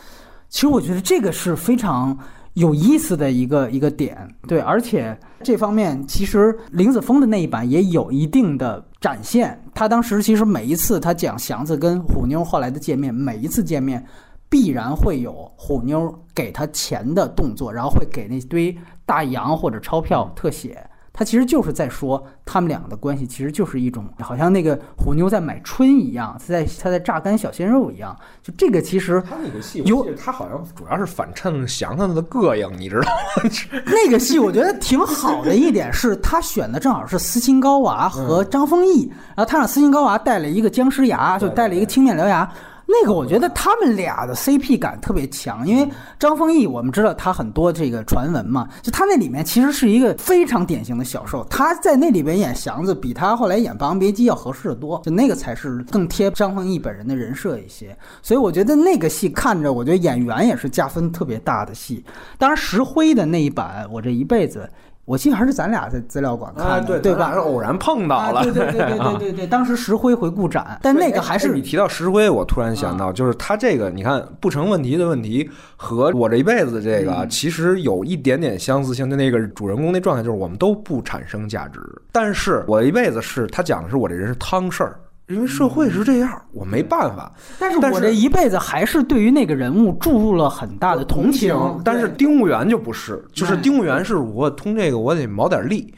其实我觉得这个是非常。有意思的一个一个点，对，而且这方面其实林子峰的那一版也有一定的展现。他当时其实每一次他讲祥子跟虎妞后来的见面，每一次见面必然会有虎妞给他钱的动作，然后会给那堆大洋或者钞票特写。他其实就是在说，他们两个的关系其实就是一种，好像那个虎妞在买春一样，他在他在榨干小鲜肉一样。就这个其实他那个戏，有他好像主要是反衬祥子的膈应，你知道吗？那个戏我觉得挺好的一点是，他选的正好是斯琴高娃和张丰毅，然后他让斯琴高娃带了一个僵尸牙，就带了一个青面獠牙。那个我觉得他们俩的 CP 感特别强，因为张丰毅我们知道他很多这个传闻嘛，就他那里面其实是一个非常典型的小受，他在那里边演祥子比他后来演《霸王别姬》要合适的多，就那个才是更贴张丰毅本人的人设一些，所以我觉得那个戏看着，我觉得演员也是加分特别大的戏。当然石灰的那一版，我这一辈子。我记得还是咱俩在资料馆看的，对吧？是偶然碰到了。对对对对对 对对，当时石灰回顾展，但那个还是你提到石灰，我突然想到，就是他这个，你看不成问题的问题和我这一辈子这个，其实有一点点相似性。的那个主人公那状态，就是我们都不产生价值，但是我一辈子是他讲的是我这人是汤事儿。因为社会是这样，我没办法。但是我这一辈子还是对于那个人物注入了很大的同情。但是丁务员就不是，就是丁务员是我通这个我得谋点利，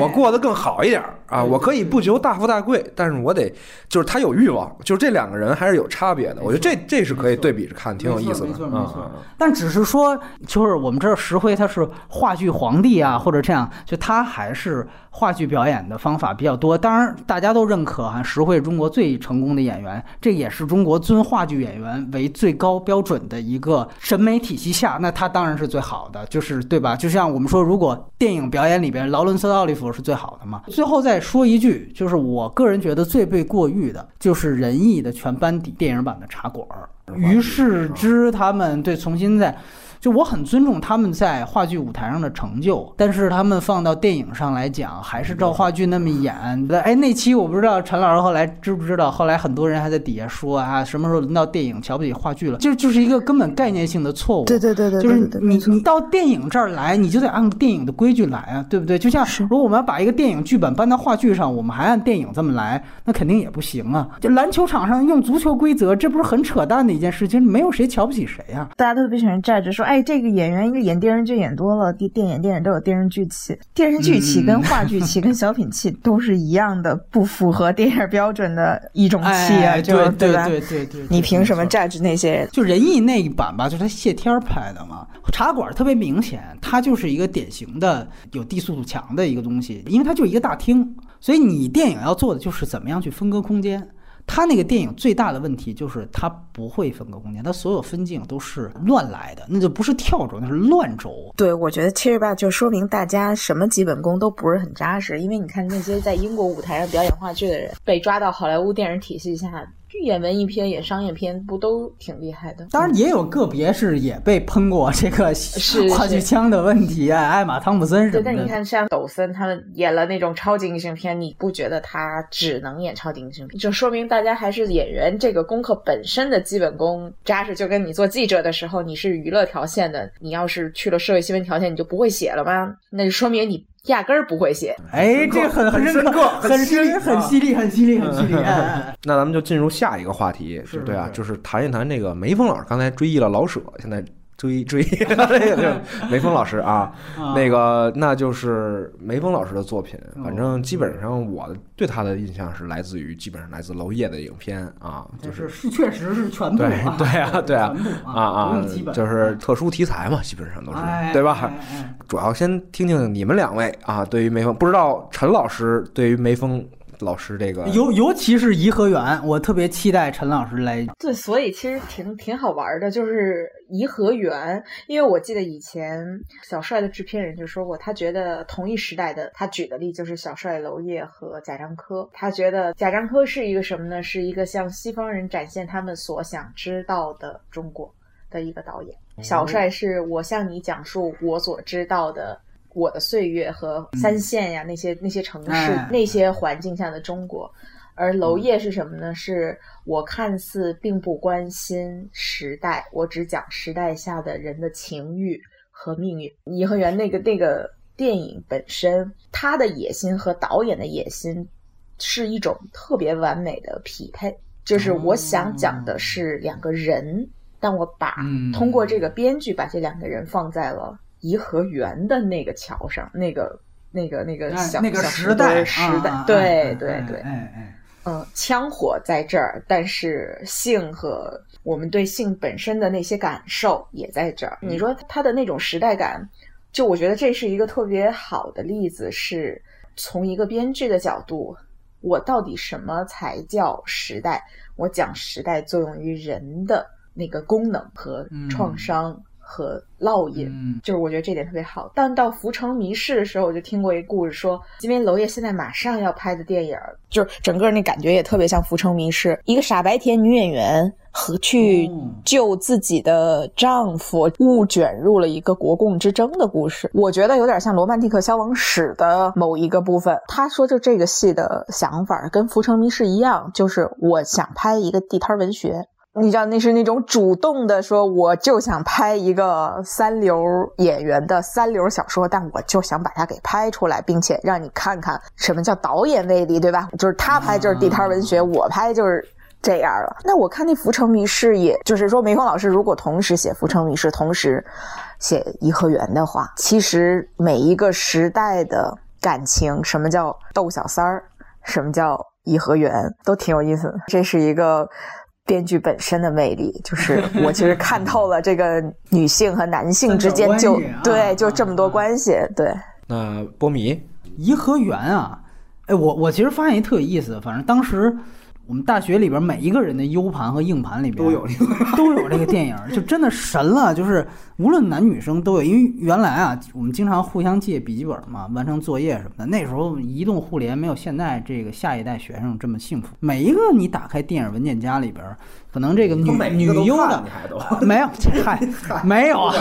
我过得更好一点啊！我可以不求大富大贵，但是我得就是他有欲望，就是这两个人还是有差别的。我觉得这这是可以对比着看，挺有意思的。没错没错。但只是说，就是我们知道石灰他是话剧皇帝啊，或者这样，就他还是。话剧表演的方法比较多，当然大家都认可哈，石慧中国最成功的演员，这也是中国尊话剧演员为最高标准的一个审美体系下，那他当然是最好的，就是对吧？就像我们说，如果电影表演里边劳伦斯·奥利弗是最好的嘛。最后再说一句，就是我个人觉得最被过誉的就是仁义的全班底电影版的茶馆儿，于是之他们对重新在。就我很尊重他们在话剧舞台上的成就，但是他们放到电影上来讲，还是照话剧那么演。哎，那期我不知道陈老师后来知不知道，后来很多人还在底下说啊，什么时候轮到电影瞧不起话剧了？就就是一个根本概念性的错误。对对对对，就是你你到电影这儿来，你就得按电影的规矩来啊，对不对？就像如果我们要把一个电影剧本搬到话剧上，我们还按电影这么来，那肯定也不行啊。就篮球场上用足球规则，这不是很扯淡的一件事情？没有谁瞧不起谁呀。大家都特别喜欢站着说。哎，这个演员因为演电视剧演多了，电电影电影都有电视剧气，电视剧气跟话剧气跟小品气都是一样的，不符合电影标准的一种气啊，就对吧？对对对，你凭什么 judge 那些？就仁义那一版吧，就是他谢天拍的嘛，茶馆特别明显，它就是一个典型的有低速度强的一个东西，因为它就一个大厅，所以你电影要做的就是怎么样去分割空间。他那个电影最大的问题就是他不会分割空间，他所有分镜都是乱来的，那就不是跳轴，那是乱轴。对，我觉得其实吧，就说明大家什么基本功都不是很扎实，因为你看那些在英国舞台上表演话剧的人，被抓到好莱坞电影体系下。演文艺片、演商业片，不都挺厉害的？当然也有个别是也被喷过这个话 剧腔的问题啊，艾玛汤普森什么的。但你看，像抖森他们演了那种超级英雄片，你不觉得他只能演超级英雄片？就说明大家还是演员这个功课本身的基本功扎实。就跟你做记者的时候，你是娱乐条线的，你要是去了社会新闻条线，你就不会写了吗？那就说明你。压根儿不会写，哎，这很很深刻，很深，很犀利，很犀利，很犀利。那咱们就进入下一个话题，对啊，就是谈一谈这个梅峰老师刚才追忆了老舍，现在。追追这个梅峰老师啊，那个那就是梅峰老师的作品。反正基本上我对他的印象是来自于基本上来自娄烨的影片啊，就是是确实是全部对对啊对啊啊啊，就是特殊题材嘛，基本上都是对吧？主要先听听你们两位啊，对于梅峰，不知道陈老师对于梅峰。老师这个尤尤其是颐和园，我特别期待陈老师来。对，所以其实挺挺好玩的，就是颐和园，因为我记得以前小帅的制片人就说过，他觉得同一时代的，他举的例就是小帅娄烨和贾樟柯，他觉得贾樟柯是一个什么呢？是一个向西方人展现他们所想知道的中国的一个导演。小帅是我向你讲述我所知道的我的岁月和三线呀、那些那些城市、哎那些环境下的中国。而娄烨是什么呢？是我看似并不关心时代，我只讲时代下的人的情欲和命运。颐和园那个那个电影本身，他的野心和导演的野心是一种特别完美的匹配。就是我想讲的是两个人，但我把嗯通过这个编剧把这两个人放在了颐和园的那个桥上，那个那个那个小哎那个小时代，时代啊，对对对，哎哎，嗯，枪火在这儿，但是性和我们对性本身的那些感受也在这儿。你说他的那种时代感，就我觉得这是一个特别好的例子，是从一个编剧的角度，我到底什么才叫时代？我讲时代作用于人的那个功能和创伤和烙印。嗯就是我觉得这点特别好。但到《浮城谜事》的时候，我就听过一个故事说，因为娄烨现在马上要拍的电影儿，就是整个那感觉也特别像《浮城谜事》，一个傻白甜女演员和去哦救自己的丈夫，误卷入了一个国共之争的故事。我觉得有点像《罗曼蒂克消亡史》的某一个部分。他说，就这个戏的想法跟《浮城谜事》一样，就是我想拍一个地摊文学。你知道那是那种主动的说，我就想拍一个三流演员的三流小说，但我就想把它给拍出来，并且让你看看什么叫导演魅力，对吧？就是他拍就是地摊文学，我拍就是。这样了，那我看那《浮城谜事》，也就是说，梅峰老师如果同时写《浮城谜事》，同时写《颐和园》的话，其实每一个时代的感情，什么叫逗小三儿，什么叫颐和园，都挺有意思的。这是一个编剧本身的魅力，就是我其实看透了这个女性和男性之间就 对，就这么多关系，对。那波米颐和园啊，哎，我我其实发现一特有意思，反正当时我们大学里边每一个人的 U 盘和硬盘里边都有这个 都有这个电影，就真的神了，就是无论男女生都有，因为原来啊，我们经常互相借笔记本嘛，完成作业什么的。那时候移动互联没有现在这个下一代学生这么幸福，每一个你打开电影文件夹里边，可能这个女女优的 没有，嗨，没有啊。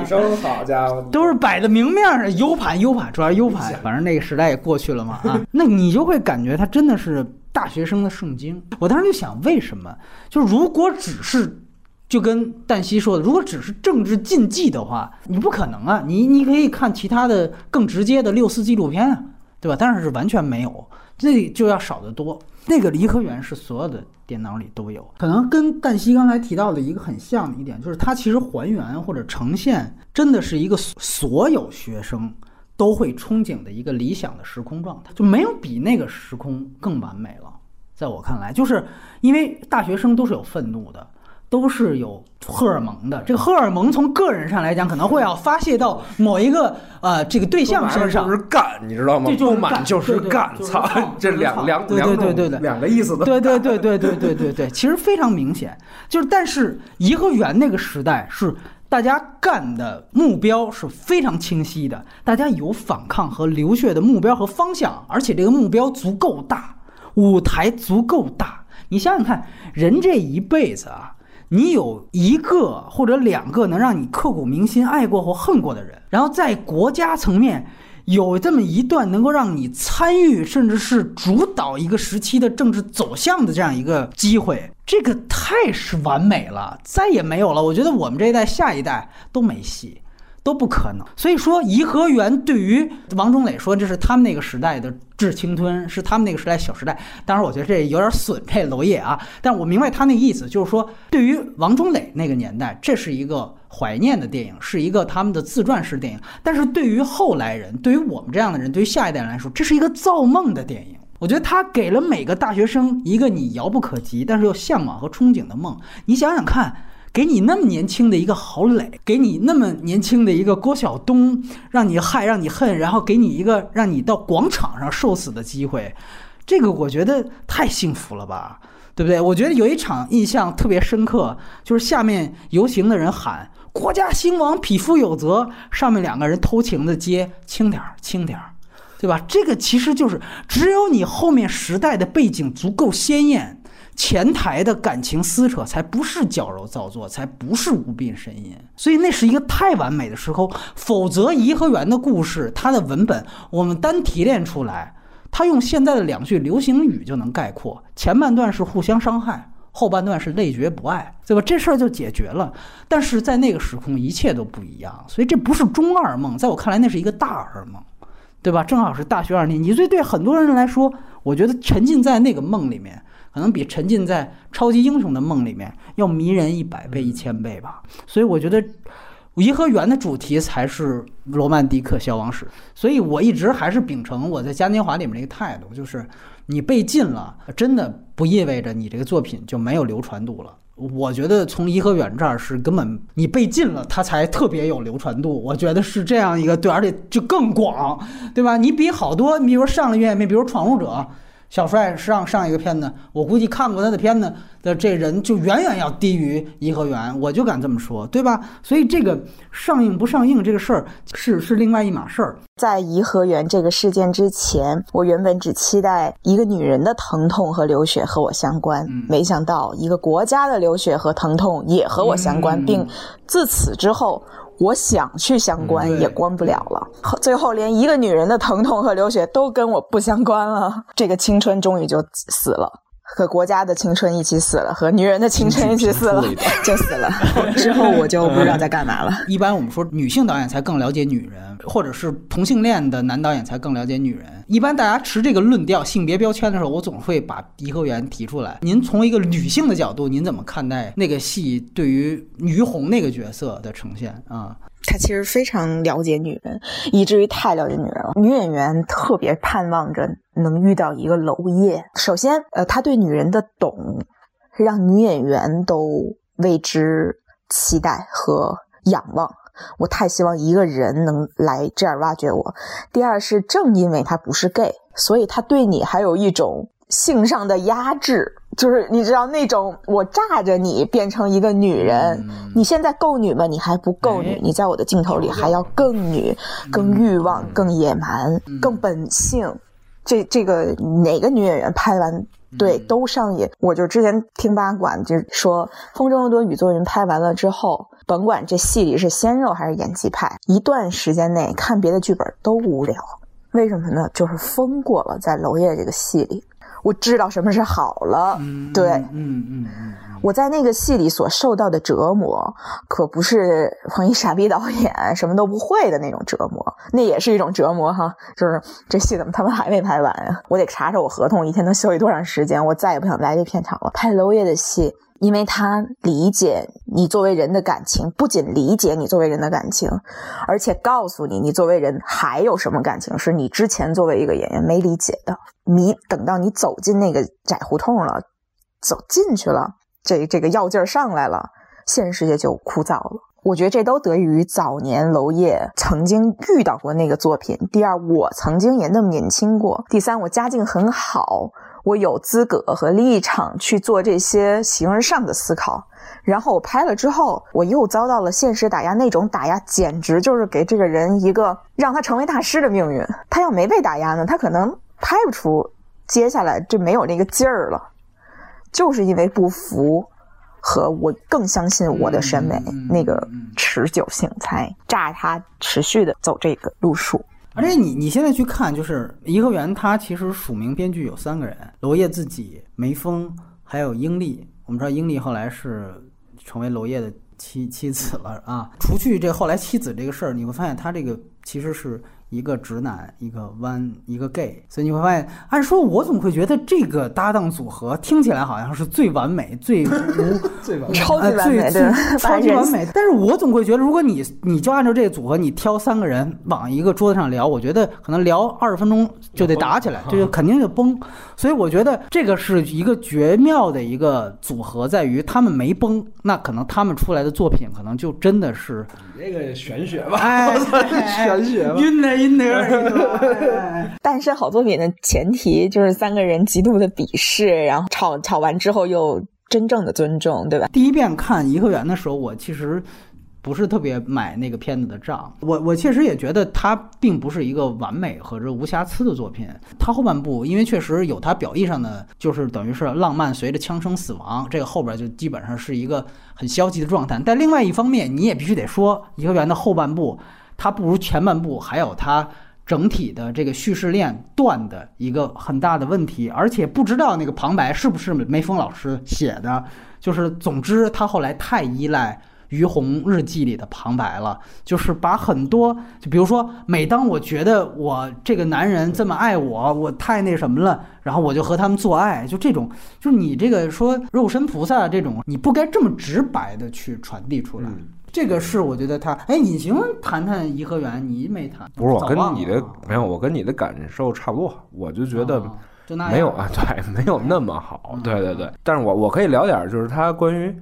女生，好家伙，都是摆在明面上，U 盘 U 盘，主要是 U 盘，反正那个时代也过去了嘛啊，那你就会感觉它真的是大学生的圣经。我当时就想，为什么？就如果只是就跟旦夕说的，如果只是政治禁忌的话，你不可能啊，你你可以看其他的更直接的六四纪录片啊，对吧？但是是完全没有，这就要少得多。那个颐和园是所有的电脑里都有，可能跟旦夕刚才提到的一个很像的一点，就是它其实还原或者呈现，真的是一个所有学生都会憧憬的一个理想的时空状态，就没有比那个时空更完美了。在我看来，就是因为大学生都是有愤怒的，都是有荷尔蒙的。这个荷尔蒙从个人上来讲，可能会要发泄到某一个呃这个对象身上就。是干，你知道吗？这就满干就是干，操这两两对两种对对对对两个意思的。对对对对对对对对，其实非常明显。就是，但是颐和园那个时代是大家干的目标是非常清晰的，大家有反抗和流血的目标和方向，而且这个目标足够大，舞台足够大。你想想看，人这一辈子啊。你有一个或者两个能让你刻骨铭心、爱过或恨过的人，然后在国家层面有这么一段能够让你参与甚至是主导一个时期的政治走向的这样一个机会，这个太是完美了，再也没有了。我觉得我们这一代、下一代都没戏。都不可能，所以说颐和园对于王中磊说，这是他们那个时代的致青春，是他们那个时代小时代。当然，我觉得这有点损这娄烨啊，但我明白他那意思，就是说对于王中磊那个年代，这是一个怀念的电影，是一个他们的自传式电影。但是对于后来人，对于我们这样的人，对于下一代人来说，这是一个造梦的电影。我觉得他给了每个大学生一个你遥不可及，但是又向往和憧憬的梦。你想想看。给你那么年轻的一个郝蕾，给你那么年轻的一个郭晓东，让你害，让你恨，然后给你一个让你到广场上受死的机会，这个我觉得太幸福了吧，对不对？我觉得有一场印象特别深刻，就是下面游行的人喊“国家兴亡，匹夫有责”，上面两个人偷情的接“轻点儿，轻点儿”，对吧？这个其实就是只有你后面时代的背景足够鲜艳。前台的感情撕扯才不是矫揉造作，才不是无病呻吟，所以那是一个太完美的时候。否则，颐和园的故事，它的文本，我们单提炼出来，它用现在的两句流行语就能概括：前半段是互相伤害，后半段是累觉不爱，对吧？这事儿就解决了。但是在那个时空，一切都不一样，所以这不是中二梦，在我看来，那是一个大二梦，对吧？正好是大学二年级，所以对很多人来说，我觉得沉浸在那个梦里面。可能比沉浸在超级英雄的梦里面要迷人一百倍、一千倍吧。所以我觉得，颐和园的主题才是罗曼蒂克消亡史。所以我一直还是秉承我在嘉年华里面那个态度，就是你被禁了，真的不意味着你这个作品就没有流传度了。我觉得从颐和园这儿是根本你被禁了，它才特别有流传度。我觉得是这样一个对，而且就更广，对吧？你比好多，你比如上了月面，比如《闯入者》。小帅上上一个片子，我估计看过他的片子的这人就远远要低于颐和园，我就敢这么说，对吧？所以这个上映不上映这个事儿是是另外一码事儿。在颐和园这个事件之前，我原本只期待一个女人的疼痛和流血和我相关，没想到一个国家的流血和疼痛也和我相关，并自此之后。我想去相关也关不了了，最后连一个女人的疼痛和流血都跟我不相关了，这个青春终于就死了。和国家的青春一起死了，和女人的青春一起死了，就死了。之后我就不知道在干嘛了。一般我们说女性导演才更了解女人，或者是同性恋的男导演才更了解女人。一般大家持这个论调、性别标签的时候，我总会把颐和园提出来。您从一个女性的角度，您怎么看待那个戏对于于红那个角色的呈现啊？他其实非常了解女人，以至于太了解女人了。女演员特别盼望着能遇到一个娄烨。首先，呃，他对女人的懂，让女演员都为之期待和仰望。我太希望一个人能来这样挖掘我。第二是，正因为他不是 gay，所以他对你还有一种。性上的压制，就是你知道那种我炸着你变成一个女人，你现在够女吗？你还不够女，你在我的镜头里还要更女、更欲望、更野蛮、更本性。这这个哪个女演员拍完对都上瘾？我就之前听八卦，就是说《风中有朵雨做云》拍完了之后，甭管这戏里是鲜肉还是演技派，一段时间内看别的剧本都无聊。为什么呢？就是疯过了在娄烨这个戏里。我知道什么是好了，对，嗯嗯嗯，我在那个戏里所受到的折磨，可不是彭一傻逼导演什么都不会的那种折磨，那也是一种折磨哈。就是这戏怎么他们还没拍完呀？我得查查我合同一天能休息多长时间，我再也不想来这片场了。拍娄烨的戏。因为他理解你作为人的感情，不仅理解你作为人的感情，而且告诉你你作为人还有什么感情是你之前作为一个演员没理解的。你等到你走进那个窄胡同了，走进去了，这这个药劲儿上来了，现实世界就枯燥了。我觉得这都得益于早年娄烨曾经遇到过那个作品。第二，我曾经也那么年轻过。第三，我家境很好。我有资格和立场去做这些形而上的思考，然后我拍了之后，我又遭到了现实打压。那种打压简直就是给这个人一个让他成为大师的命运。他要没被打压呢，他可能拍不出接下来就没有那个劲儿了。就是因为不服，和我更相信我的审美那个持久性，才炸他持续的走这个路数。而且你你现在去看，就是颐和园，它其实署名编剧有三个人：娄烨自己、梅峰，还有英丽。我们知道英丽后来是成为娄烨的妻妻子了啊。除去这后来妻子这个事儿，你会发现他这个其实是一个直男，一个弯，一个 gay。所以你会发现，按说我怎么会觉得这个搭档组合听起来好像是最完美、最 无最完美超级完美最超级完美。但是我总会觉得，如果你你就按照这个组合，你挑三个人往一个桌子上聊，我觉得可能聊二十分钟就得打起来，就肯定就崩。所以我觉得这个是一个绝妙的一个组合，在于他们没崩，那可能他们出来的作品可能就真的是你这个玄学吧，哎，玄学吧。晕的晕的有点晕的哎诞生好作品的前提就是三个人极度的鄙视，然后吵吵完之后又真正的尊重，对吧？第一遍看《颐和园》的时候，我其实不是特别买那个片子的账。我我确实也觉得它并不是一个完美和这无瑕疵的作品。它后半部因为确实有它表意上的，就是等于是浪漫随着枪声死亡，这个后边就基本上是一个很消极的状态。但另外一方面，你也必须得说，《颐和园》的后半部它不如前半部还有它。整体的这个叙事链断的一个很大的问题，而且不知道那个旁白是不是梅峰老师写的。就是总之，他后来太依赖于红日记里的旁白了，就是把很多，就比如说，每当我觉得我这个男人这么爱我，我太那什么了，然后我就和他们做爱，就这种，就是你这个说肉身菩萨这种，你不该这么直白的去传递出来。这个是我觉得他，哎，隐形谈谈颐和园，你没谈？不是我跟你的没有，我跟你的感受差不多，我就觉得没有啊，对，没有那么好，对对对。但是我我可以聊点儿，就是他关于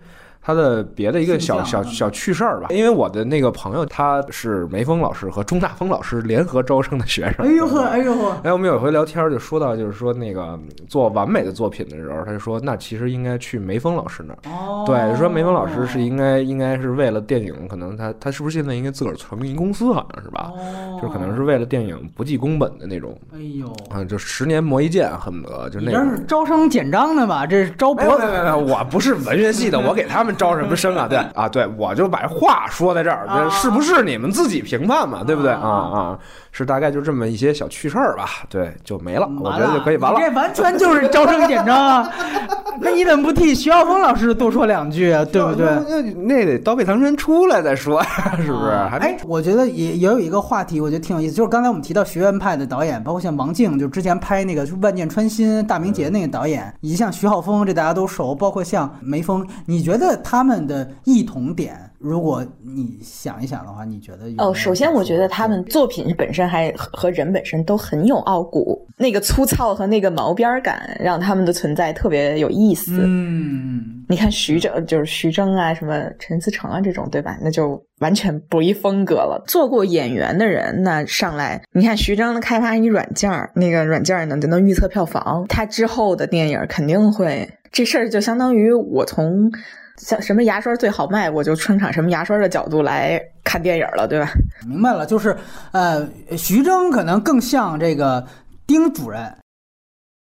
他的别的一个小小小趣事儿吧。因为我的那个朋友他是梅峰老师和钟大峰老师联合招生的学生。哎呦呵，哎呦呵，哎，我们有一回聊天儿就说到，就是说那个做完美的作品的时候，他就说那其实应该去梅峰老师那儿。哦，对，说梅峰老师是应该应该是为了电影，可能他他是不是现在应该自个儿成立一公司，好像是吧？哦，就可能是为了电影不计工本的那种，哎呦，啊，就十年磨一剑，恨不得就那这是。招生简章的吧？这是招博没有没有没有，我不是文学系的，我给他们招什么生啊？对啊，对，我就把话说在这儿，这是不是你们自己评判嘛？对不对啊啊？是大概就这么一些小趣事儿吧？对，就没了，我觉得就可以完了。这完全就是招生简章啊！那你怎么不替徐浩峰老师多说两句啊？对不对？那那得刀背唐山出来再说，是不是？还哎，我觉得也也有一个话题，我觉得挺有意思，就是刚才我们提到学院派的导演，包括像王静，就之前拍那个《万箭穿心》《大明劫》那个导演，以及像徐浩峰，这大家都熟，包括像梅峰，你觉得他们的异同点，如果你想一想的话，你觉得哦，首先我觉得他们作品本身还和和人本身都很有傲骨，那个粗糙和那个毛边儿感，让他们的存在特别有意思。嗯，你看徐峥，就是徐峥啊，什么陈思诚啊这种，对吧？那就完全不一风格了。做过演员的人，那上来，你看徐峥开发一软件儿，那个软件儿呢就能预测票房，他之后的电影肯定会，这事儿就相当于我从像什么牙刷最好卖，我就生产什么牙刷的角度来看电影了，对吧？明白了，就是呃，徐峥可能更像这个丁主任。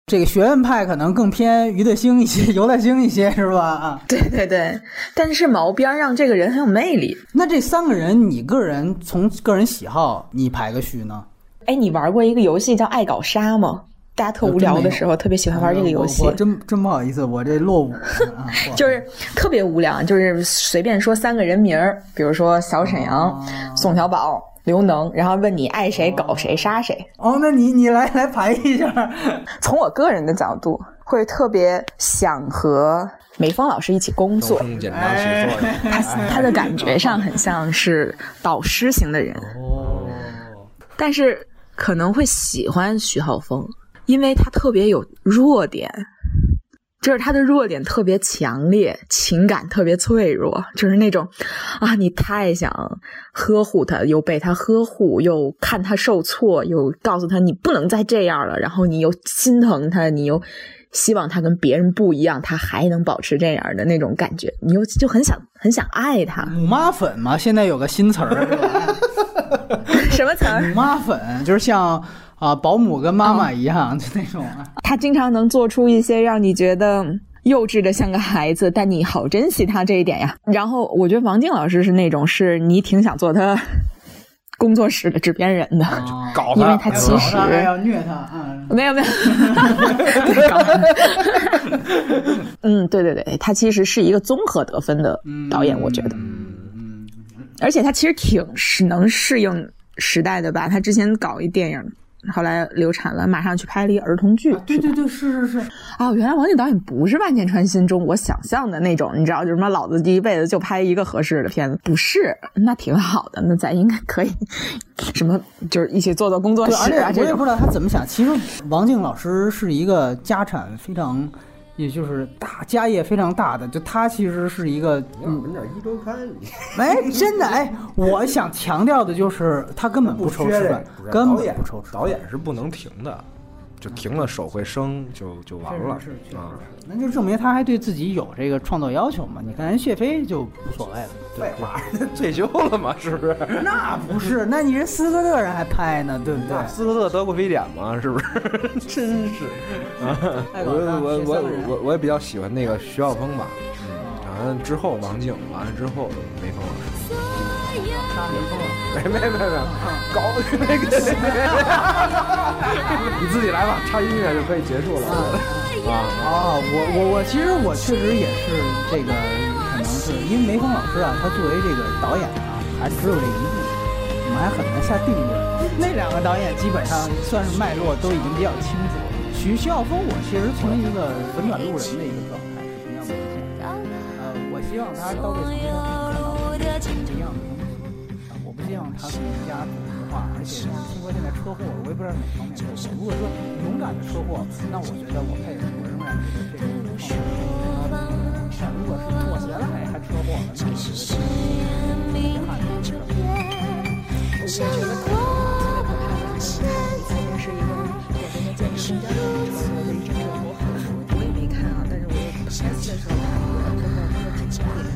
这个学院派可能更偏于德兴一些，尤大兴一些，是吧？啊，对对对，但是毛边让这个人很有魅力。那这三个人，你个人从个人喜好，你排个序呢？哎，你玩过一个游戏叫《爱搞杀》吗？大家特无聊的时候特别喜欢玩这个游戏我，我真真不好意思，我这落伍 啊，就是特别无聊，就是随便说三个人名儿，比如说小沈阳、哦。宋小宝、刘能，然后问你爱谁搞谁杀谁。哦，那你你来来排一下，从我个人的角度，会特别想和梅峰老师一起工作。简章写作的，他他的感觉上很像是导师型的人，哦，但是可能会喜欢徐浩峰，因为他特别有弱点，就是他的弱点特别强烈，情感特别脆弱，就是那种啊，你太想呵护他，又被他呵护，又看他受挫，又告诉他你不能再这样了，然后你又心疼他，你又。希望他跟别人不一样，他还能保持这样的那种感觉，你又就很想很想爱他。母妈粉嘛，现在有个新词儿，什么词儿？母妈粉就是像啊保姆跟妈妈一样，就那种啊。他经常能做出一些让你觉得幼稚的像个孩子，但你好珍惜他这一点呀。然后我觉得王静老师是那种是你挺想做他 工作室的制片人的，搞因为他他其实搞他哎要虐他，嗯，没有没有，嗯，对对对，他其实是一个综合得分的导演，我觉得，而且他其实挺是能适应时代的吧。他之前搞一电影后来流产了，马上去拍了一儿童剧。对对对，是是是。哦，原来王静导演不是万箭穿心中我想象的那种，你知道，就是什么老子第一辈子就拍一个合适的片子，不是，那挺好的，那咱应该可以，什么就是一起做做工作室啊。我也不知道他怎么想。其实王静老师是一个家产非常。也就是大家业非常大的，就他其实是一个，嗯，点一周刊，哎，真的哎，我想强调的就是他根本不抽吃饭，根本不愁吃，导演是不能停的。就停了，手会生，就就完了啊！那就证明他还对自己有这个创作要求嘛？你看人谢飞就无所谓了，对吧？退休了嘛，是不是？那不是，那你人斯科特人还拍呢，对不对？斯科特得过非典嘛，是不是？真是啊！我我我我我也比较喜欢那个徐晓峰吧，嗯，完了之后王静，完了之后梅峰老师。没没没没，搞那个，你自己来吧，插音乐就可以结束了。啊啊！我我我，其实我确实也是这个，可能是因为梅峰老师啊，他作为这个导演啊，还只有这一部，我们还很难下定论。那两个导演基本上算是脉络都已经比较清楚。徐徐晓峰，我其实从一个本转路人的一个状态是同样的。呃，我希望他到这层面看到不一样的东西。我不。希望他更加组织而且听说现在车祸，我也不知道哪方面车祸。如果说勇敢的车祸，那我觉得我配，我仍然觉得这个创作但如果是妥协了，哎，还车祸了，那我觉得是遗憾的事儿。我觉得特别可怕的，你看电视一个典型的健身教练车祸的一阵热播，我也没看啊，但是我拍戏的时候看过，真的那个挺。